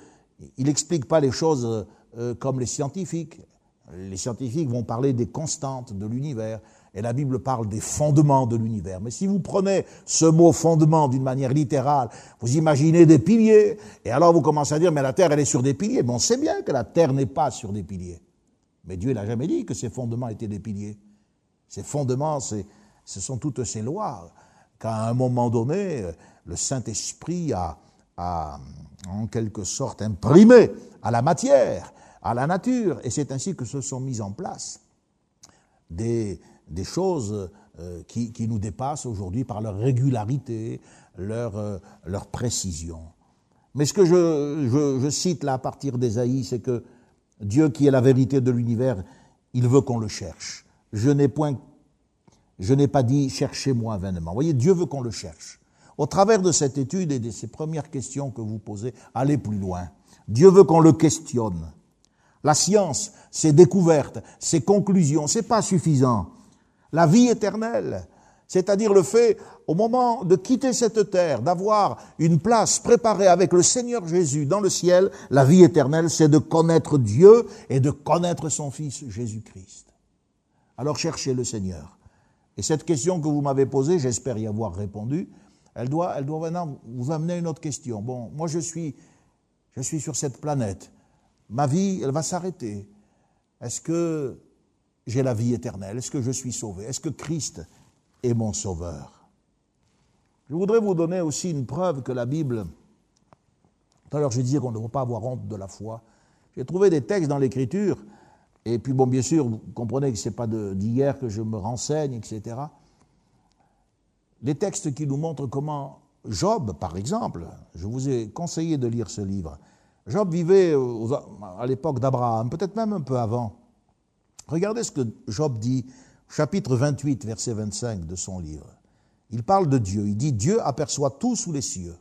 il n'explique pas les choses euh, comme les scientifiques. Les scientifiques vont parler des constantes de l'univers, et la Bible parle des fondements de l'univers. Mais si vous prenez ce mot fondement d'une manière littérale, vous imaginez des piliers, et alors vous commencez à dire, mais la terre, elle est sur des piliers. Mais on sait bien que la terre n'est pas sur des piliers. Mais Dieu n'a jamais dit que ses fondements étaient des piliers. Ses fondements, ce sont toutes ces lois qu'à un moment donné, le Saint-Esprit a, a, en quelque sorte imprimé à la matière, à la nature, et c'est ainsi que se sont mis en place des, des choses euh, qui, nous dépassent aujourd'hui par leur régularité, leur, euh, précision. Mais ce que je cite là à partir d'Ésaïe, c'est que Dieu qui est la vérité de l'univers, il veut qu'on le cherche. Je n'ai point, je n'ai pas dit cherchez-moi vainement. Vous voyez, Dieu veut qu'on le cherche. Au travers de cette étude et de ces premières questions que vous posez, allez plus loin. Dieu veut qu'on le questionne. La science, ses découvertes, ses conclusions, c'est pas suffisant. La vie éternelle, c'est-à-dire le fait, au moment de quitter cette terre, d'avoir une place préparée avec le Seigneur Jésus dans le ciel, la vie éternelle, c'est de connaître Dieu et de connaître son Fils Jésus-Christ. Alors cherchez le Seigneur. Et cette question que vous m'avez posée, j'espère y avoir répondu, elle doit, elle doit maintenant vous amener à une autre question. Bon, moi je suis, je suis sur cette planète. Ma vie, elle va s'arrêter. Est-ce que j'ai la vie éternelle Est-ce que je suis sauvé? Est-ce que Christ est mon sauveur? Je voudrais vous donner aussi une preuve que la Bible. Tout à l'heure, je disais qu'on ne doit pas avoir honte de la foi. J'ai trouvé des textes dans l'Écriture, et puis, bon, bien sûr, vous comprenez que ce n'est pas d'hier que je me renseigne, etc des textes qui nous montrent comment Job, par exemple, je vous ai conseillé de lire ce livre. Job vivait à l'époque d'Abraham, peut-être même un peu avant. Regardez ce que Job dit, chapitre 28, verset 25 de son livre. Il parle de Dieu. Il dit Dieu aperçoit tout sous les cieux.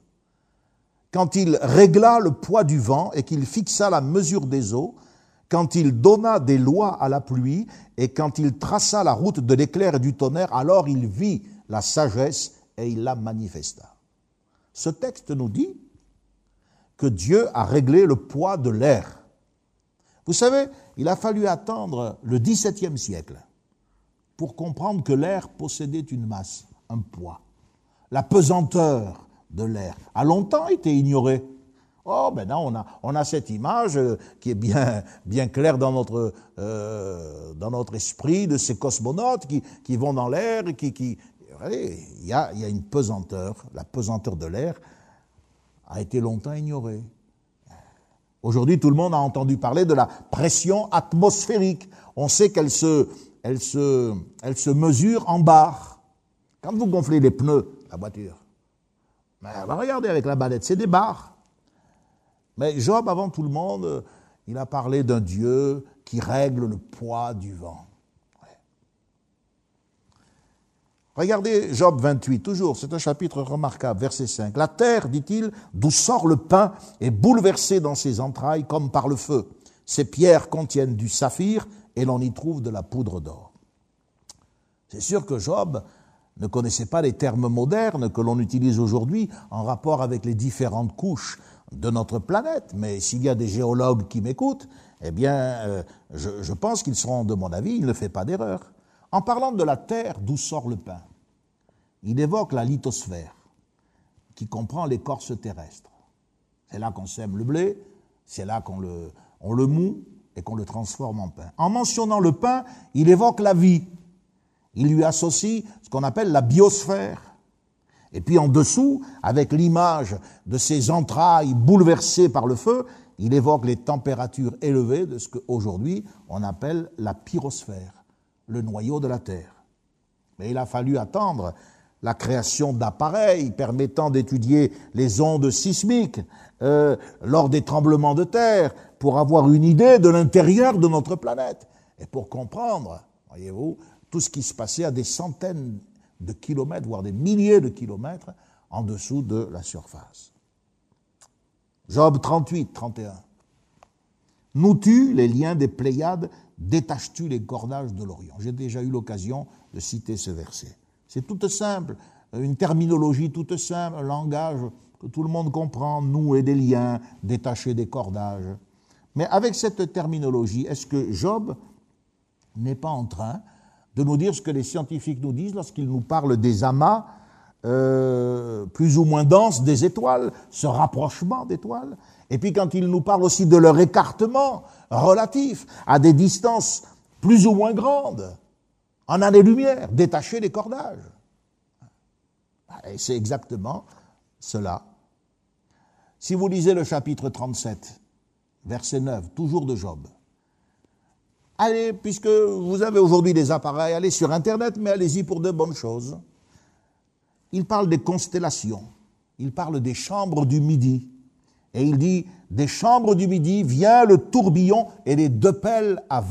Quand il régla le poids du vent et qu'il fixa la mesure des eaux, quand il donna des lois à la pluie et quand il traça la route de l'éclair et du tonnerre, alors il vit la sagesse et il la manifesta. Ce texte nous dit que Dieu a réglé le poids de l'air. Vous savez, il a fallu attendre le XVIIe siècle pour comprendre que l'air possédait une masse, un poids. La pesanteur de l'air a longtemps été ignorée. Oh, ben non, on a, a cette image euh, qui est bien, bien claire dans notre, euh, esprit de ces cosmonautes qui, vont dans l'air, qui, qui, il y, a, une pesanteur. La pesanteur de l'air a été longtemps ignorée. Aujourd'hui, tout le monde a entendu parler de la pression atmosphérique. On sait qu'elle se, mesure en bar. Quand vous gonflez les pneus, la voiture, ben, regardez avec la balette, c'est des bars. Mais Job, avant tout le monde, il a parlé d'un Dieu qui règle le poids du vent. Regardez Job 28, toujours, c'est un chapitre remarquable, verset 5. La terre, dit-il, d'où sort le pain, est bouleversée dans ses entrailles comme par le feu. Ces pierres contiennent du saphir et l'on y trouve de la poudre d'or. C'est sûr que Job ne connaissait pas les termes modernes que l'on utilise aujourd'hui en rapport avec les différentes couches de notre planète, mais s'il y a des géologues qui m'écoutent, eh bien, euh, je, je pense qu'ils seront de mon avis, il ne fait pas d'erreur. En parlant de la terre d'où sort le pain, il évoque la lithosphère, qui comprend l'écorce terrestre. C'est là qu'on sème le blé, c'est là qu'on le, on moue et qu'on le transforme en pain. En mentionnant le pain, il évoque la vie. Il lui associe ce qu'on appelle la biosphère. Et puis en dessous, avec l'image de ces entrailles bouleversées par le feu, il évoque les températures élevées de ce qu'aujourd'hui on appelle la pyrosphère le noyau de la Terre. Mais il a fallu attendre la création d'appareils permettant d'étudier les ondes sismiques euh, lors des tremblements de terre pour avoir une idée de l'intérieur de notre planète et pour comprendre, voyez-vous, tout ce qui se passait à des centaines de kilomètres, voire des milliers de kilomètres en dessous de la surface. Job 38, 31. Nous tu les liens des Pléiades Détaches-tu les cordages de l'Orient? J'ai déjà eu l'occasion de citer ce verset. C'est tout simple, une terminologie toute simple, un langage que tout le monde comprend, nouer des liens, détacher des cordages. Mais avec cette terminologie, est-ce que Job n'est pas en train de nous dire ce que les scientifiques nous disent lorsqu'ils nous parlent des amas euh, plus ou moins denses des étoiles, ce rapprochement d'étoiles? Et puis quand il nous parle aussi de leur écartement relatif à des distances plus ou moins grandes, en années-lumière, détacher les cordages. C'est exactement cela. Si vous lisez le chapitre 37, verset 9, toujours de Job, allez, puisque vous avez aujourd'hui des appareils, allez sur Internet, mais allez-y pour de bonnes choses. Il parle des constellations, il parle des chambres du midi. Et il dit, des chambres du midi vient le tourbillon et les deux pelles à.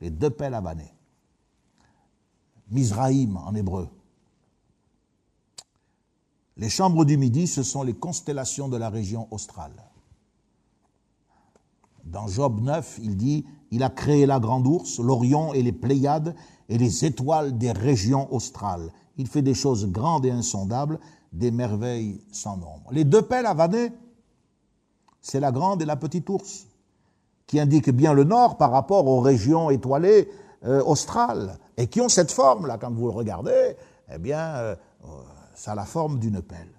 Les deux pelles à vanner. Mizraïm en hébreu. Les chambres du midi, ce sont les constellations de la région australe. Dans Job 9, il dit, il a créé la grande ours, l'Orion et les Pléiades et les étoiles des régions australes. Il fait des choses grandes et insondables, des merveilles sans nombre. Les deux pelles à c'est la grande et la petite ours, qui indiquent bien le nord par rapport aux régions étoilées euh, australes, et qui ont cette forme-là, quand vous le regardez, eh bien, euh, ça a la forme d'une pelle.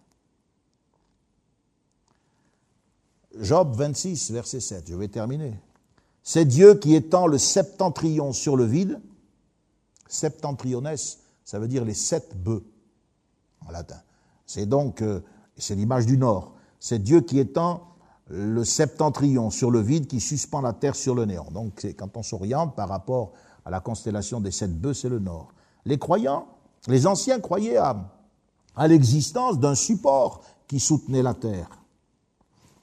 Job 26, verset 7, je vais terminer. C'est Dieu qui étend le septentrion sur le vide. Septentriones, ça veut dire les sept bœufs en latin. C'est donc, euh, c'est l'image du nord. C'est Dieu qui étend le septentrion sur le vide qui suspend la terre sur le néant. Donc quand on s'oriente par rapport à la constellation des sept bœufs, c'est le nord. Les croyants, les anciens croyaient à, l'existence d'un support qui soutenait la terre.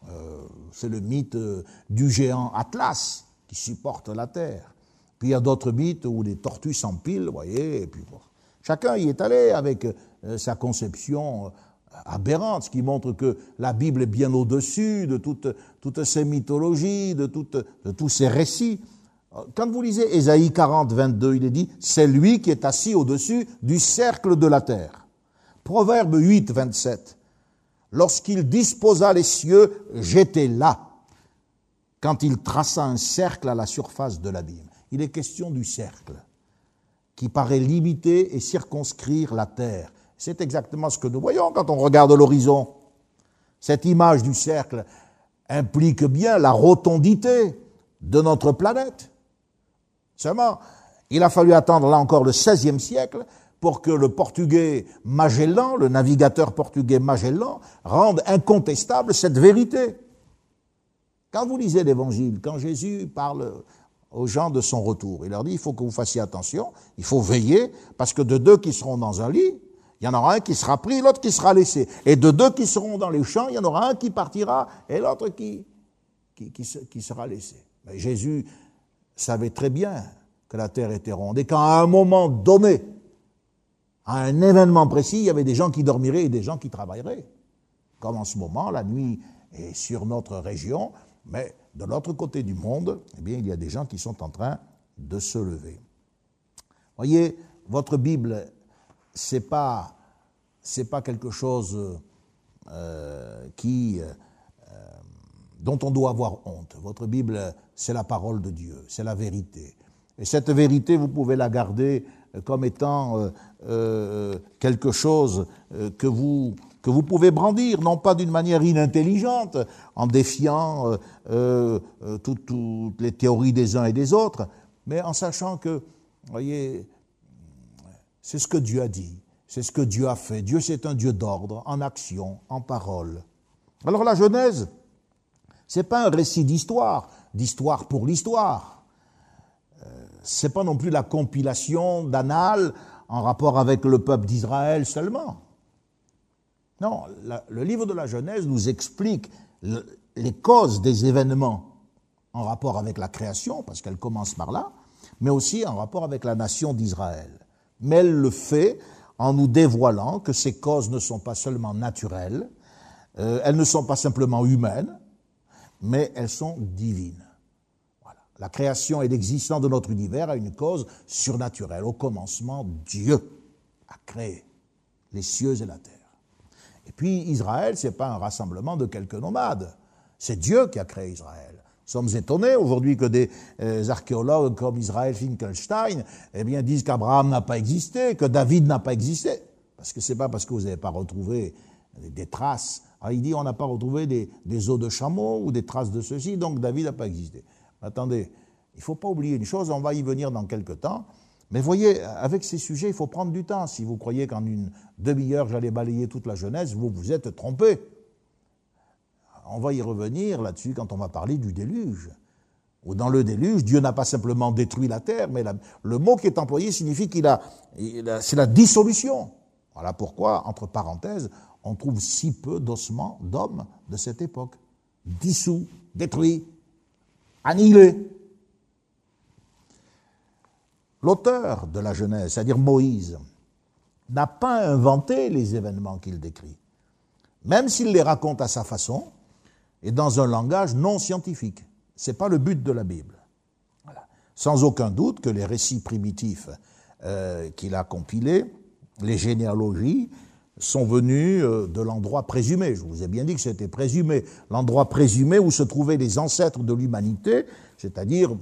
Euh, c'est le mythe euh, du géant Atlas qui supporte la terre. Puis il y a d'autres mythes où des tortues s'empilent, vous voyez, et puis chacun y est allé avec euh, sa conception aberrante, ce qui montre que la Bible est bien au-dessus de toutes, ces mythologies, de, de tous ces récits. Quand vous lisez Ésaïe 40, 22, il est dit, c'est lui qui est assis au-dessus du cercle de la terre. Proverbe 8, 27, lorsqu'il disposa les cieux, j'étais là, quand il traça un cercle à la surface de l'abîme. Il est question du cercle, qui paraît limiter et circonscrire la terre. C'est exactement ce que nous voyons quand on regarde l'horizon. Cette image du cercle implique bien la rotondité de notre planète. Seulement, il a fallu attendre là encore le XVIe siècle pour que le portugais Magellan, le navigateur portugais Magellan, rende incontestable cette vérité. Quand vous lisez l'Évangile, quand Jésus parle aux gens de son retour, il leur dit, il faut que vous fassiez attention, il faut veiller, parce que de deux qui seront dans un lit, il y en aura un qui sera pris, l'autre qui sera laissé. Et de deux qui seront dans les champs, il y en aura un qui partira et l'autre qui, qui, sera laissé. Mais Jésus savait très bien que la terre était ronde et qu'à un moment donné, à un événement précis, il y avait des gens qui dormiraient et des gens qui travailleraient. Comme en ce moment, la nuit est sur notre région, mais de l'autre côté du monde, eh bien, il y a des gens qui sont en train de se lever. Voyez, votre Bible c'est pas c'est pas quelque chose euh, qui euh, dont on doit avoir honte. Votre Bible, c'est la parole de Dieu, c'est la vérité. Et cette vérité, vous pouvez la garder comme étant euh, quelque chose que vous que vous pouvez brandir, non pas d'une manière inintelligente, en défiant toutes, toutes les théories des uns et des autres, mais en sachant que, voyez, c'est ce que Dieu a dit, c'est ce que Dieu a fait. Dieu, c'est un Dieu d'ordre, en action, en parole. Alors la Genèse, c'est pas un récit d'histoire, d'histoire pour l'histoire. Euh, c'est pas non plus la compilation d'annales en rapport avec le peuple d'Israël seulement. Non, le livre de la Genèse nous explique les causes des événements en rapport avec la création, parce qu'elle commence par là, mais aussi en rapport avec la nation d'Israël mais elle le fait en nous dévoilant que ces causes ne sont pas seulement naturelles, euh, elles ne sont pas simplement humaines, mais elles sont divines. La création et l'existence de notre univers a une cause surnaturelle. Au commencement, Dieu a créé les cieux et la terre. Et puis Israël, ce n'est pas un rassemblement de quelques nomades, c'est Dieu qui a créé Israël sommes étonnés aujourd'hui que des euh, archéologues comme Israël Finkelstein eh bien, disent qu'Abraham n'a pas existé, que David n'a pas existé. Parce que c'est pas parce que vous n'avez pas retrouvé des traces. Ah, il dit on n'a pas retrouvé des, os de chameau ou des traces de ceci, donc David n'a pas existé. Attendez, il ne faut pas oublier une chose, on va y venir dans quelques temps. Mais voyez, avec ces sujets, il faut prendre du temps. Si vous croyez qu'en une demi-heure, j'allais balayer toute la jeunesse, vous vous êtes trompé. On va y revenir là-dessus quand on va parler du déluge. ou dans le déluge, Dieu n'a pas simplement détruit la terre, mais le mot qui est employé signifie qu'il a, c'est la dissolution. Voilà pourquoi, entre parenthèses, on trouve si peu d'ossements d'hommes de cette époque. Dissous, détruits, annihilés. L'auteur de la Genèse, c'est-à-dire Moïse, n'a pas inventé les événements qu'il décrit, même s'il les raconte à sa façon et dans un langage non scientifique. Ce n'est pas le but de la Bible. Sans aucun doute que les récits primitifs euh, qu'il a compilés, les généalogies, sont venus euh, de l'endroit présumé. Je vous ai bien dit que c'était présumé. L'endroit présumé où se trouvaient les ancêtres de l'humanité, c'est-à-dire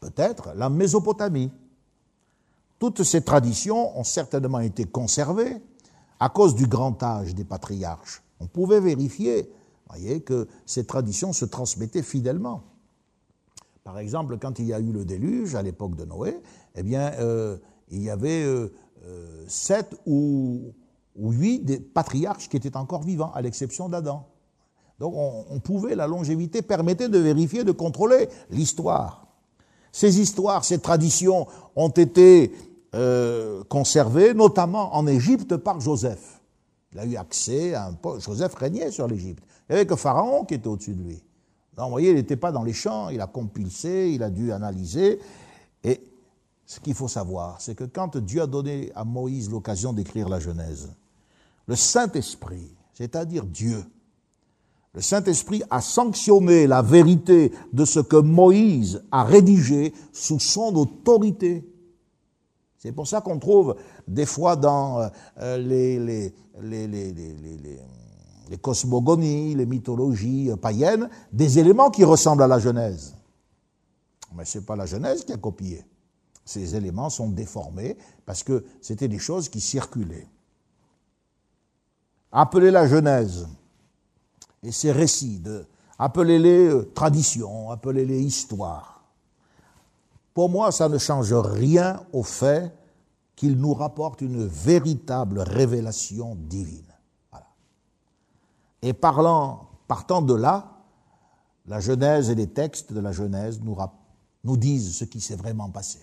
peut-être la Mésopotamie. Toutes ces traditions ont certainement été conservées à cause du grand âge des patriarches. On pouvait vérifier, voyez, que ces traditions se transmettaient fidèlement. Par exemple, quand il y a eu le déluge à l'époque de Noé, eh bien, euh, il y avait euh, euh, sept ou, huit des patriarches qui étaient encore vivants, à l'exception d'Adam. Donc, on, pouvait, la longévité permettait de vérifier, de contrôler l'histoire. Ces histoires, ces traditions ont été conservées, notamment en Égypte, par Joseph. Il a eu accès à un Joseph régnait sur l'Égypte. Il n'y avait que Pharaon qui était au-dessus de lui. Vous voyez, il n'était pas dans les champs, il a compulsé, il a dû analyser. Et ce qu'il faut savoir, c'est que quand Dieu a donné à Moïse l'occasion d'écrire la Genèse, le Saint-Esprit, c'est-à-dire Dieu, le Saint-Esprit a sanctionné la vérité de ce que Moïse a rédigé sous son autorité. C'est pour ça qu'on trouve des fois dans euh, les, les, les les cosmogonies, les mythologies païennes, des éléments qui ressemblent à la Genèse. Mais ce n'est pas la Genèse qui a copié. Ces éléments sont déformés parce que c'était des choses qui circulaient. Appelez la Genèse et ces récits, appelez-les euh, traditions, appelez-les histoires. Pour moi, ça ne change rien au fait qu'il nous rapporte une véritable révélation divine. Et parlant, partant de là, la Genèse et les textes de la Genèse nous, disent ce qui s'est vraiment passé.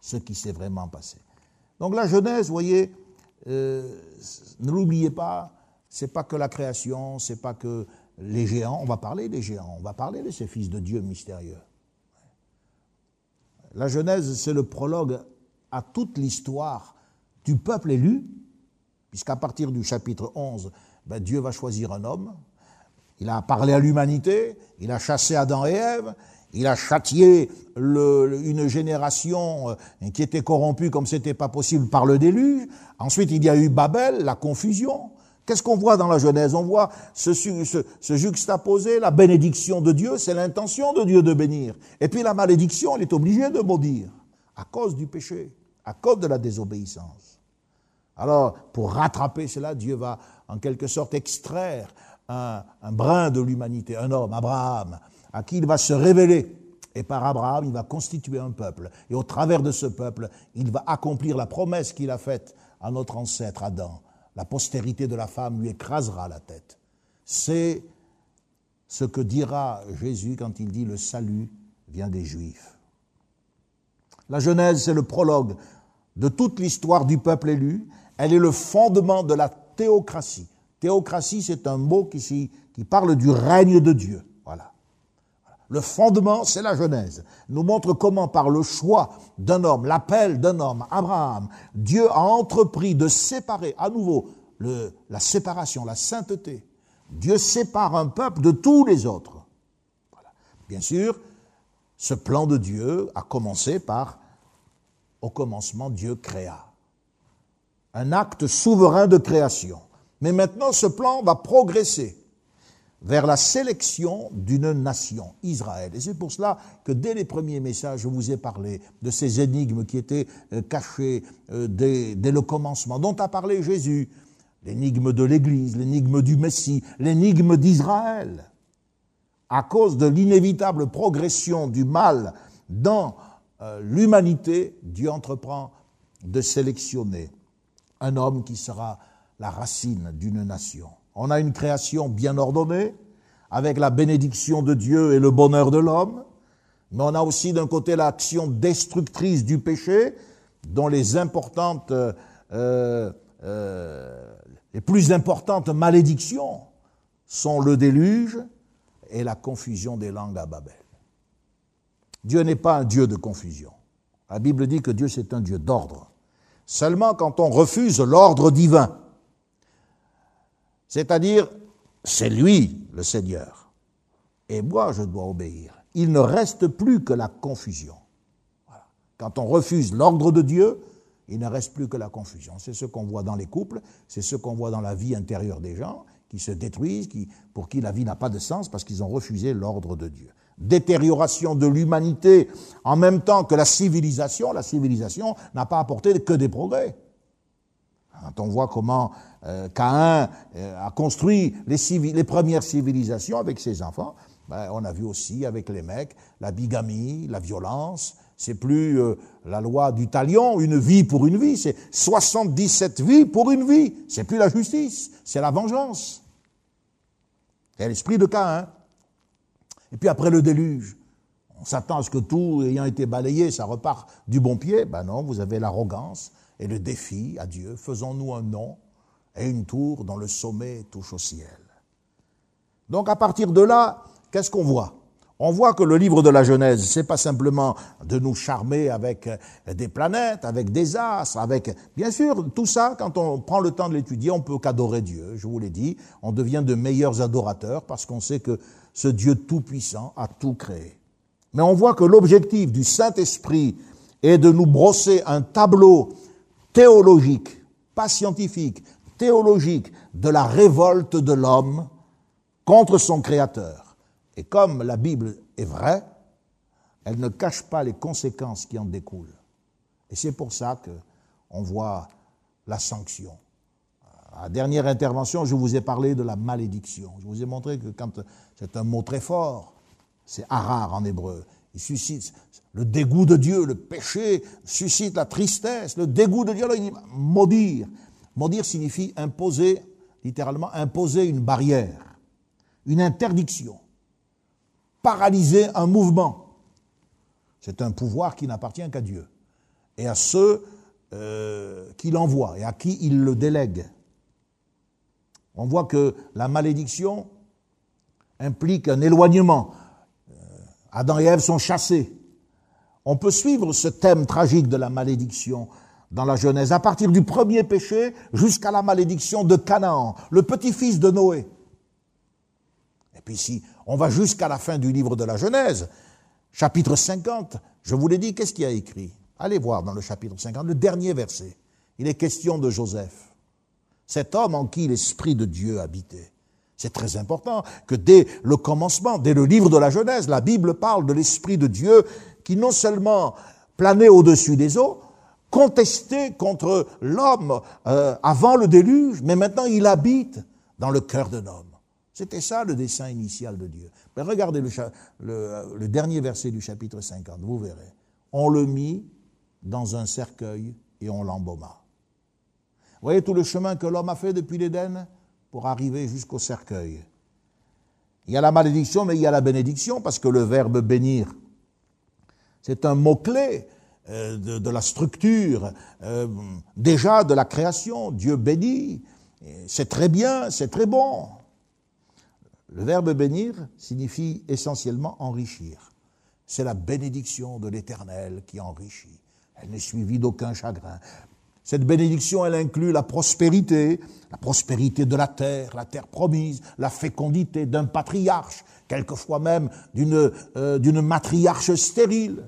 Ce qui s'est vraiment passé. Donc la Genèse, vous voyez, euh, ne l'oubliez pas, c'est pas que la création, c'est pas que les géants, on va parler des géants, on va parler de ces fils de Dieu mystérieux. La Genèse, c'est le prologue à toute l'histoire du peuple élu, puisqu'à partir du chapitre 11, ben, Dieu va choisir un homme. Il a parlé à l'humanité, il a chassé Adam et Ève, il a châtié une génération euh, qui était corrompue comme c'était pas possible par le déluge. Ensuite, il y a eu Babel, la confusion. Qu'est-ce qu'on voit dans la Genèse? On voit ce, ce, ce, juxtaposer la bénédiction de Dieu, c'est l'intention de Dieu de bénir. Et puis la malédiction, il est obligé de maudire à cause du péché, à cause de la désobéissance. Alors, pour rattraper cela, Dieu va en quelque sorte extraire un, brin de l'humanité, un homme, Abraham, à qui il va se révéler. Et par Abraham, il va constituer un peuple. Et au travers de ce peuple, il va accomplir la promesse qu'il a faite à notre ancêtre Adam. La postérité de la femme lui écrasera la tête. C'est ce que dira Jésus quand il dit le salut vient des Juifs. La Genèse, c'est le prologue de toute l'histoire du peuple élu. Elle est le fondement de la théocratie. Théocratie, c'est un mot qui, qui parle du règne de Dieu. Voilà. Le fondement, c'est la Genèse. nous montre comment, par le choix d'un homme, l'appel d'un homme, Abraham, Dieu a entrepris de séparer à nouveau la séparation, la sainteté. Dieu sépare un peuple de tous les autres. Bien sûr, ce plan de Dieu a commencé par, au commencement, Dieu créa un acte souverain de création. Mais maintenant, ce plan va progresser vers la sélection d'une nation, Israël. Et c'est pour cela que dès les premiers messages, je vous ai parlé de ces énigmes qui étaient euh, cachées euh, dès, le commencement, dont a parlé Jésus. L'énigme de l'Église, l'énigme du Messie, l'énigme d'Israël. À cause de l'inévitable progression du mal dans euh, l'humanité, Dieu entreprend de sélectionner un homme qui sera la racine d'une nation. On a une création bien ordonnée, avec la bénédiction de Dieu et le bonheur de l'homme. Mais on a aussi d'un côté l'action destructrice du péché, dont les importantes, euh, euh, les plus importantes malédictions sont le déluge et la confusion des langues à Babel. Dieu n'est pas un Dieu de confusion. La Bible dit que Dieu c'est un Dieu d'ordre. Seulement quand on refuse l'ordre divin, c'est-à-dire c'est lui le Seigneur, et moi je dois obéir, il ne reste plus que la confusion. Quand on refuse l'ordre de Dieu, il ne reste plus que la confusion. C'est ce qu'on voit dans les couples, c'est ce qu'on voit dans la vie intérieure des gens, qui se détruisent, pour qui la vie n'a pas de sens parce qu'ils ont refusé l'ordre de Dieu. Détérioration de l'humanité en même temps que la civilisation. La civilisation n'a pas apporté que des progrès. Quand on voit comment euh, Caïn euh, a construit les, premières civilisations avec ses enfants, ben, on a vu aussi avec les mecs la bigamie, la violence. C'est plus euh, la loi du talion, une vie pour une vie, c'est 77 vies pour une vie. C'est plus la justice, c'est la vengeance. C'est l'esprit de Caïn. Et puis après le déluge, on s'attend à ce que tout ayant été balayé, ça repart du bon pied. Ben non, vous avez l'arrogance et le défi à Dieu. Faisons-nous un nom et une tour dont le sommet touche au ciel. Donc à partir de là, qu'est-ce qu'on voit? On voit que le livre de la Genèse, c'est pas simplement de nous charmer avec des planètes, avec des astres, avec, bien sûr, tout ça, quand on prend le temps de l'étudier, on peut qu'adorer Dieu. Je vous l'ai dit, on devient de meilleurs adorateurs parce qu'on sait que ce Dieu tout-puissant a tout créé. Mais on voit que l'objectif du Saint-Esprit est de nous brosser un tableau théologique, pas scientifique, théologique, de la révolte de l'homme contre son Créateur. Et comme la Bible est vraie, elle ne cache pas les conséquences qui en découlent. Et c'est pour ça que on voit la sanction. À la dernière intervention, je vous ai parlé de la malédiction. Je vous ai montré que quand c'est un mot très fort, c'est harar en hébreu. Il suscite le dégoût de Dieu, le péché suscite la tristesse, le dégoût de Dieu. Maudire. Maudire signifie imposer, littéralement imposer une barrière, une interdiction paralyser un mouvement. C'est un pouvoir qui n'appartient qu'à Dieu et à ceux euh, qui l'envoient et à qui il le délègue. On voit que la malédiction implique un éloignement. Euh, Adam et Ève sont chassés. On peut suivre ce thème tragique de la malédiction dans la Genèse, à partir du premier péché jusqu'à la malédiction de Canaan, le petit-fils de Noé. Et puis si on va jusqu'à la fin du livre de la Genèse, chapitre 50, je vous l'ai dit, qu'est-ce qu'il y a écrit? Allez voir dans le chapitre 50, le dernier verset. Il est question de Joseph, cet homme en qui l'Esprit de Dieu habitait. C'est très important que dès le commencement, dès le livre de la Genèse, la Bible parle de l'Esprit de Dieu qui non seulement planait au-dessus des eaux, contestait contre l'homme euh, avant le déluge, mais maintenant il habite dans le cœur de l'homme. C'était ça le dessin initial de Dieu. Mais regardez le, dernier verset du chapitre 50, vous verrez. On le mit dans un cercueil et on l'embauma. Vous voyez tout le chemin que l'homme a fait depuis l'Éden? Pour arriver jusqu'au cercueil. Il y a la malédiction, mais il y a la bénédiction, parce que le verbe bénir, c'est un mot-clé euh, de, la structure, euh, déjà de la création. Dieu bénit, c'est très bien, c'est très bon. Le verbe bénir signifie essentiellement enrichir. C'est la bénédiction de l'Éternel qui enrichit. Elle n'est suivie d'aucun chagrin. Cette bénédiction, elle inclut la prospérité, la prospérité de la terre, la terre promise, la fécondité d'un patriarche, quelquefois même d'une euh, matriarche stérile.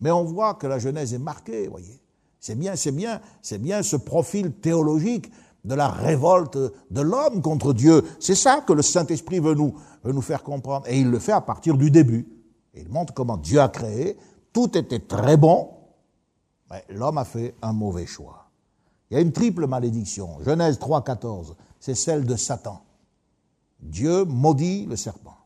Mais on voit que la Genèse est marquée, voyez. C'est bien, c'est bien, c'est bien ce profil théologique de la révolte de l'homme contre Dieu. C'est ça que le Saint-Esprit veut nous, veut nous faire comprendre. Et il le fait à partir du début. Il montre comment Dieu a créé. Tout était très bon, l'homme a fait un mauvais choix. Il y a une triple malédiction. Genèse 3, 14, c'est celle de Satan. Dieu maudit le serpent.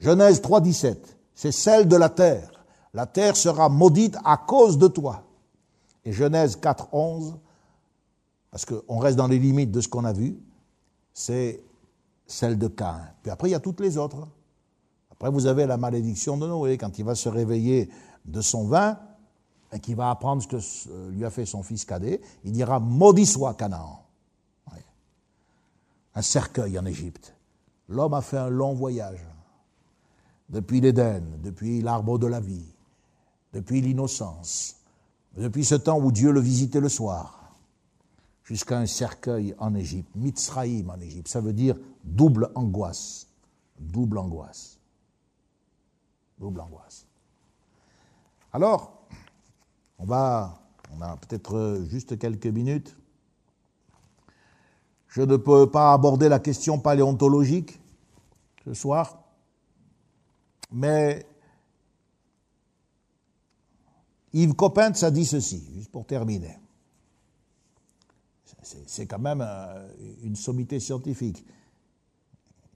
Genèse 3, 17, c'est celle de la terre. La terre sera maudite à cause de toi. Et Genèse 4, 11, parce qu'on reste dans les limites de ce qu'on a vu, c'est celle de Cain. Puis après, il y a toutes les autres. Après, vous avez la malédiction de Noé, quand il va se réveiller de son vin et qu'il va apprendre ce que lui a fait son fils cadet, il dira Maudit soit Canaan. Un cercueil en Égypte. L'homme a fait un long voyage depuis l'Éden, depuis l'arbre de la vie, depuis l'innocence, depuis ce temps où Dieu le visitait le soir, jusqu'à un cercueil en Égypte, Mitzraïm en Égypte. Ça veut dire double angoisse. Double angoisse. Double angoisse. Alors, on va, on a peut-être juste quelques minutes. Je ne peux pas aborder la question paléontologique ce soir, mais Yves Coppens a dit ceci, juste pour terminer. C'est quand même euh, une sommité scientifique.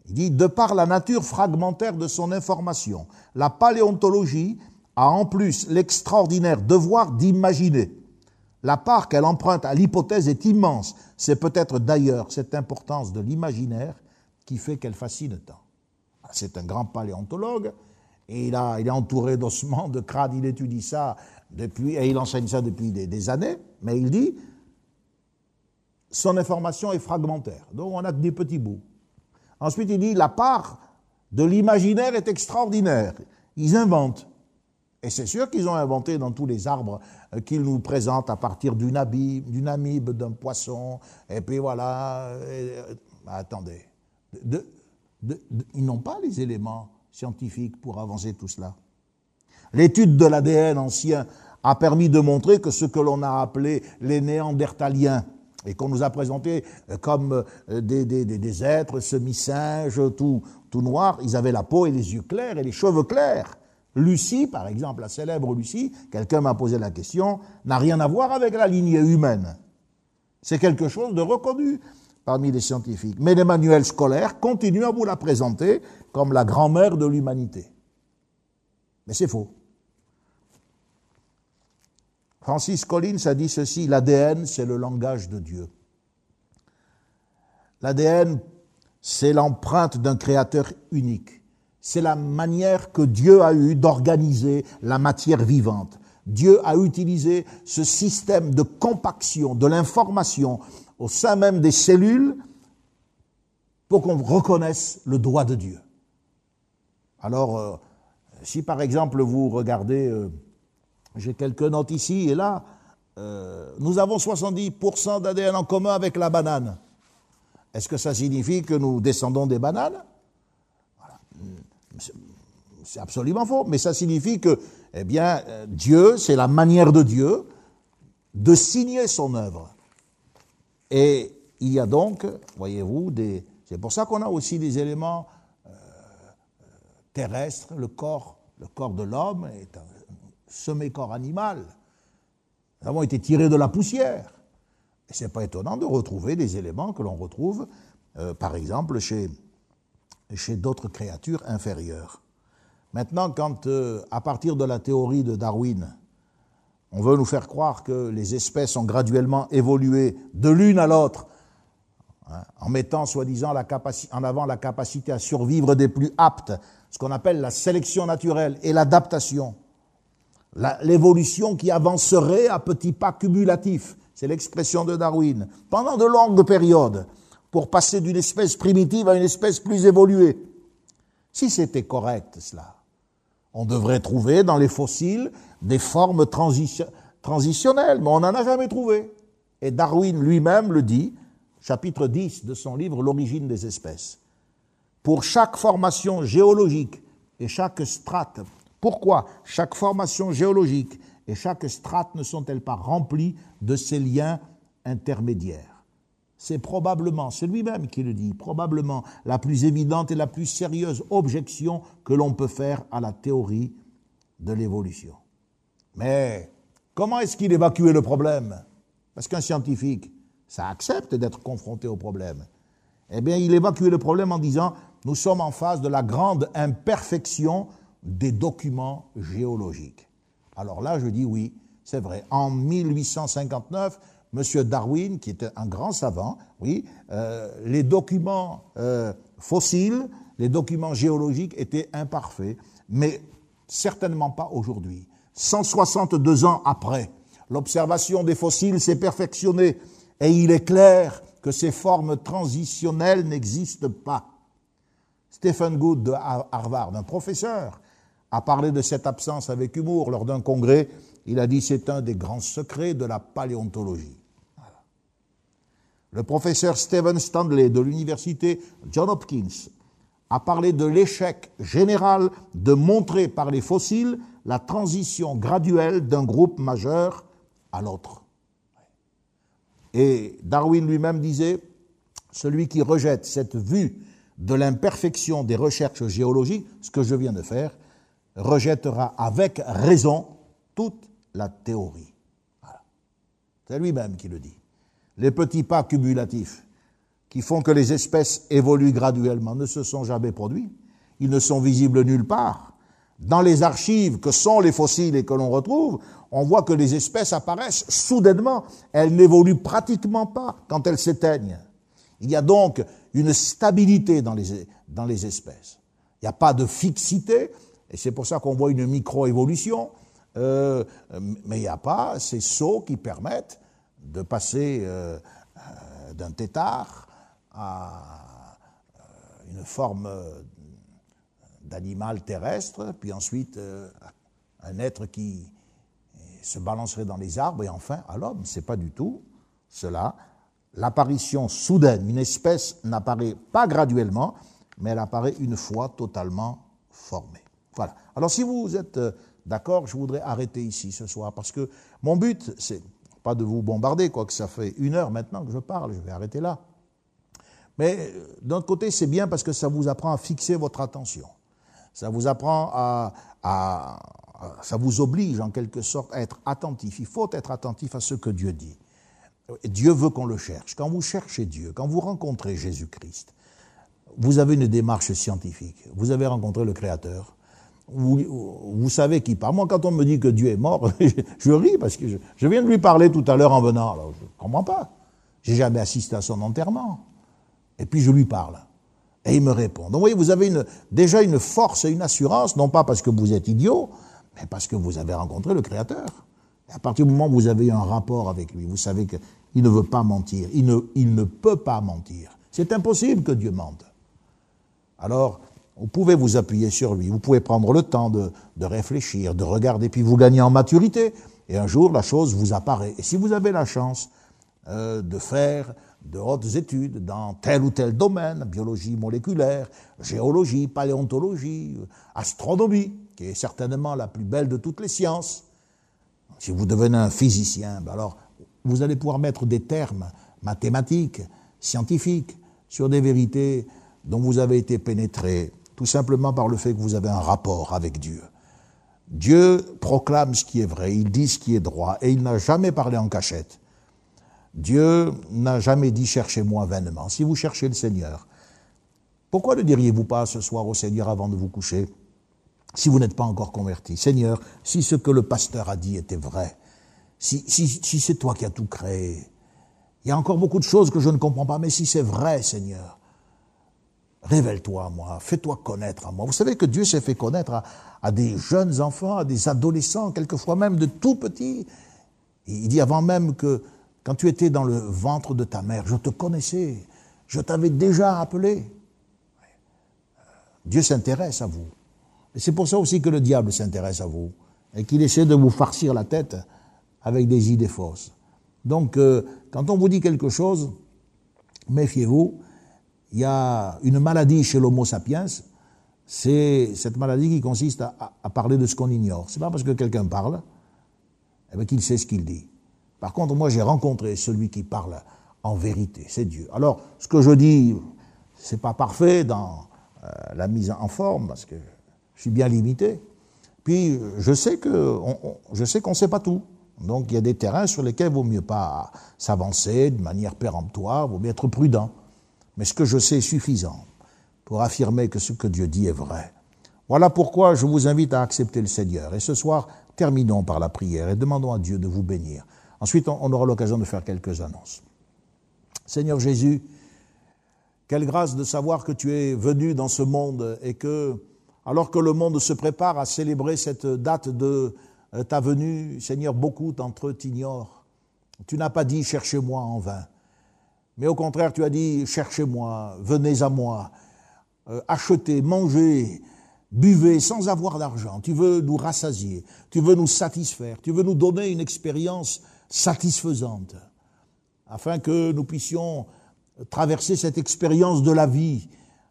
Il dit, de par la nature fragmentaire de son information, la paléontologie a en plus l'extraordinaire devoir d'imaginer. La part qu'elle emprunte à l'hypothèse est immense. C'est peut-être d'ailleurs cette importance de l'imaginaire qui fait qu'elle fascine tant. C'est un grand paléontologue, et il, il est entouré d'ossements, de crânes, il étudie ça depuis, et il enseigne ça depuis des, années, mais il dit, son information est fragmentaire, donc on a des petits bouts. Ensuite, il dit, la part de l'imaginaire est extraordinaire. Ils inventent. Et c'est sûr qu'ils ont inventé dans tous les arbres euh, qu'ils nous présentent à partir d'une amibe, d'un poisson, et puis voilà. Euh, attendez. ils n'ont pas les éléments scientifiques pour avancer tout cela. L'étude de l'ADN ancien a permis de montrer que ce que l'on a appelé les néandertaliens, et qu'on nous a présentés comme euh, des, des, êtres semi-singes, tout, tout noirs, ils avaient la peau et les yeux clairs et les cheveux clairs. Lucie, par exemple, la célèbre Lucie, quelqu'un m'a posé la question, n'a rien à voir avec la lignée humaine. C'est quelque chose de reconnu parmi les scientifiques. Mais les manuels scolaires continuent à vous la présenter comme la grand-mère de l'humanité. Mais c'est faux. Francis Collins a dit ceci, l'ADN, c'est le langage de Dieu. L'ADN, c'est l'empreinte d'un créateur unique. C'est la manière que Dieu a eue d'organiser la matière vivante. Dieu a utilisé ce système de compaction de l'information au sein même des cellules pour qu'on reconnaisse le droit de Dieu. Alors, euh, si par exemple vous regardez, euh, j'ai quelques notes ici et là, euh, nous avons 70% d'ADN en commun avec la banane. Est-ce que ça signifie que nous descendons des bananes? C'est absolument faux, mais ça signifie que, eh bien, Dieu, c'est la manière de Dieu de signer son œuvre. Et il y a donc, voyez-vous, des, c'est pour ça qu'on a aussi des éléments euh, terrestres. Le corps, le corps de l'homme est un semé-corps animal. Nous avons été tirés de la poussière. Et ce n'est pas étonnant de retrouver des éléments que l'on retrouve, euh, par exemple, chez, chez d'autres créatures inférieures. Maintenant, quand, euh, à partir de la théorie de Darwin, on veut nous faire croire que les espèces ont graduellement évolué de l'une à l'autre, hein, en mettant soi-disant en avant la capacité à survivre des plus aptes, ce qu'on appelle la sélection naturelle et l'adaptation, l'évolution qui avancerait à petits pas cumulatifs, c'est l'expression de Darwin, pendant de longues périodes, pour passer d'une espèce primitive à une espèce plus évoluée. Si c'était correct cela, on devrait trouver dans les fossiles des formes transitionnelles, mais on n'en a jamais trouvé. Et Darwin lui-même le dit, chapitre 10 de son livre L'origine des espèces. Pour chaque formation géologique et chaque strate, pourquoi chaque formation géologique et chaque strate ne sont-elles pas remplies de ces liens intermédiaires? C'est probablement, c'est lui-même qui le dit, probablement la plus évidente et la plus sérieuse objection que l'on peut faire à la théorie de l'évolution. Mais comment est-ce qu'il évacuait le problème? Parce qu'un scientifique, ça accepte d'être confronté au problème. Eh bien, il évacuait le problème en disant, nous sommes en face de la grande imperfection des documents géologiques. Alors là, je dis oui, c'est vrai. En 1859, M. Darwin, qui était un grand savant, oui, euh, les documents euh, fossiles les documents géologiques étaient imparfaits, mais certainement pas aujourd'hui. 162 ans après, l'observation des fossiles s'est perfectionnée et il est clair que ces formes transitionnelles n'existent pas. Stephen Good de Harvard, un professeur, a parlé de cette absence avec humour lors d'un congrès. Il a dit c'est un des grands secrets de la paléontologie. Le professeur Stephen Stanley de l'université John Hopkins a parlé de l'échec général de montrer par les fossiles la transition graduelle d'un groupe majeur à l'autre. Et Darwin lui-même disait, celui qui rejette cette vue de l'imperfection des recherches géologiques, ce que je viens de faire, rejettera avec raison toute la théorie. C'est lui-même qui le dit. Les petits pas cumulatifs qui font que les espèces évoluent graduellement ne se sont jamais produits. Ils ne sont visibles nulle part. Dans les archives que sont les fossiles et que l'on retrouve, on voit que les espèces apparaissent soudainement. Elles n'évoluent pratiquement pas quand elles s'éteignent. Il y a donc une stabilité dans les, dans les espèces. Il n'y a pas de fixité, et c'est pour ça qu'on voit une microévolution, euh, mais il n'y a pas ces sauts qui permettent de passer euh, euh, d'un tétard à une forme d'animal terrestre, puis ensuite un être qui se balancerait dans les arbres, et enfin à l'homme. C'est pas du tout cela. L'apparition soudaine, une espèce n'apparaît pas graduellement, mais elle apparaît une fois totalement formée. Voilà. Alors si vous êtes d'accord, je voudrais arrêter ici ce soir, parce que mon but, c'est pas de vous bombarder, quoique ça fait une heure maintenant que je parle, je vais arrêter là. Mais euh, d'un autre côté, c'est bien parce que ça vous apprend à fixer votre attention. Ça vous apprend à, à, ça vous oblige en quelque sorte à être attentif. Il faut être attentif à ce que Dieu dit. Dieu veut qu'on le cherche. Quand vous cherchez Dieu, quand vous rencontrez Jésus-Christ, vous avez une démarche scientifique. Vous avez rencontré le Créateur. Vous, savez qui parle. Moi, quand on me dit que Dieu est mort, *laughs* je, ris parce que je, viens de lui parler tout à l'heure en venant. Alors, je ne comprends pas. J'ai jamais assisté à son enterrement. Et puis je lui parle. Et il me répond. Donc vous voyez, vous avez déjà une force et une assurance, non pas parce que vous êtes idiot, mais parce que vous avez rencontré le Créateur. Et à partir du moment où vous avez un rapport avec lui, vous savez qu'il ne veut pas mentir. Il ne peut pas mentir. C'est impossible que Dieu mente. Alors, vous pouvez vous appuyer sur lui, vous pouvez prendre le temps de, réfléchir, de regarder, puis vous gagnez en maturité, et un jour la chose vous apparaît. Et si vous avez la chance euh, de faire de hautes études dans tel ou tel domaine, biologie moléculaire, géologie, paléontologie, astronomie, qui est certainement la plus belle de toutes les sciences. Si vous devenez un physicien, ben alors vous allez pouvoir mettre des termes mathématiques, scientifiques, sur des vérités dont vous avez été pénétré, tout simplement par le fait que vous avez un rapport avec Dieu. Dieu proclame ce qui est vrai, il dit ce qui est droit, et il n'a jamais parlé en cachette. Dieu n'a jamais dit cherchez-moi vainement. Si vous cherchez le Seigneur, pourquoi ne diriez-vous pas ce soir au Seigneur avant de vous coucher si vous n'êtes pas encore converti. Seigneur, si ce que le pasteur a dit était vrai, si, c'est toi qui as tout créé, il y a encore beaucoup de choses que je ne comprends pas, mais si c'est vrai, Seigneur, révèle-toi à moi, fais-toi connaître à moi. Vous savez que Dieu s'est fait connaître à, des jeunes enfants, à des adolescents, quelquefois même de tout petits. Il dit avant même que quand tu étais dans le ventre de ta mère, je te connaissais, je t'avais déjà appelé. Dieu s'intéresse à vous. Et c'est pour ça aussi que le diable s'intéresse à vous et qu'il essaie de vous farcir la tête avec des idées fausses. Donc, euh, quand on vous dit quelque chose, méfiez-vous. Il y a une maladie chez l'Homo sapiens, c'est cette maladie qui consiste à, parler de ce qu'on ignore. C'est pas parce que quelqu'un parle eh ben, qu'il sait ce qu'il dit. Par contre, moi, j'ai rencontré celui qui parle en vérité, c'est Dieu. Alors, ce que je dis, c'est pas parfait dans euh, la mise en forme, parce que je suis bien limité. Puis je sais que je sais qu'on ne sait pas tout. Donc il y a des terrains sur lesquels il vaut mieux pas s'avancer de manière péremptoire, il vaut mieux être prudent. Mais ce que je sais est suffisant pour affirmer que ce que Dieu dit est vrai. Voilà pourquoi je vous invite à accepter le Seigneur. Et ce soir, terminons par la prière et demandons à Dieu de vous bénir. Ensuite, on aura l'occasion de faire quelques annonces. Seigneur Jésus, Quelle grâce de savoir que tu es venu dans ce monde et que, alors que le monde se prépare à célébrer cette date de euh, ta venue, Seigneur, beaucoup d'entre eux t'ignorent. Tu n'as pas dit cherchez-moi en vain, mais au contraire tu as dit cherchez-moi, venez à moi, euh, achetez, mangez, buvez sans avoir d'argent. Tu veux nous rassasier, tu veux nous satisfaire, tu veux nous donner une expérience satisfaisante, afin que nous puissions traverser cette expérience de la vie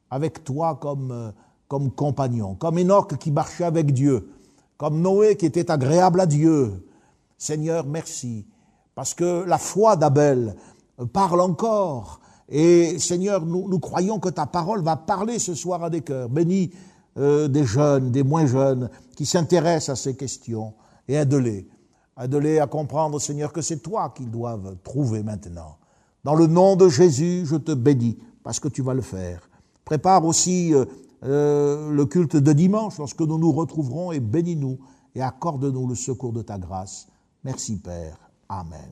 avec toi comme, euh, comme compagnon, comme Enoch qui marchait avec Dieu, comme Noé qui était agréable à Dieu. Seigneur, merci, parce que la foi d'Abel parle encore. Et Seigneur, nous, croyons que ta parole va parler ce soir à des cœurs. Bénis euh, des jeunes, des moins jeunes, qui s'intéressent à ces questions, et aide-les. Aide-les à comprendre, Seigneur, que c'est toi qu'ils doivent trouver maintenant. Dans le nom de Jésus, je te bénis, parce que tu vas le faire. Prépare aussi euh, euh, le culte de dimanche, lorsque nous nous retrouverons, et bénis-nous, et accorde-nous le secours de ta grâce. Merci Père. Amen.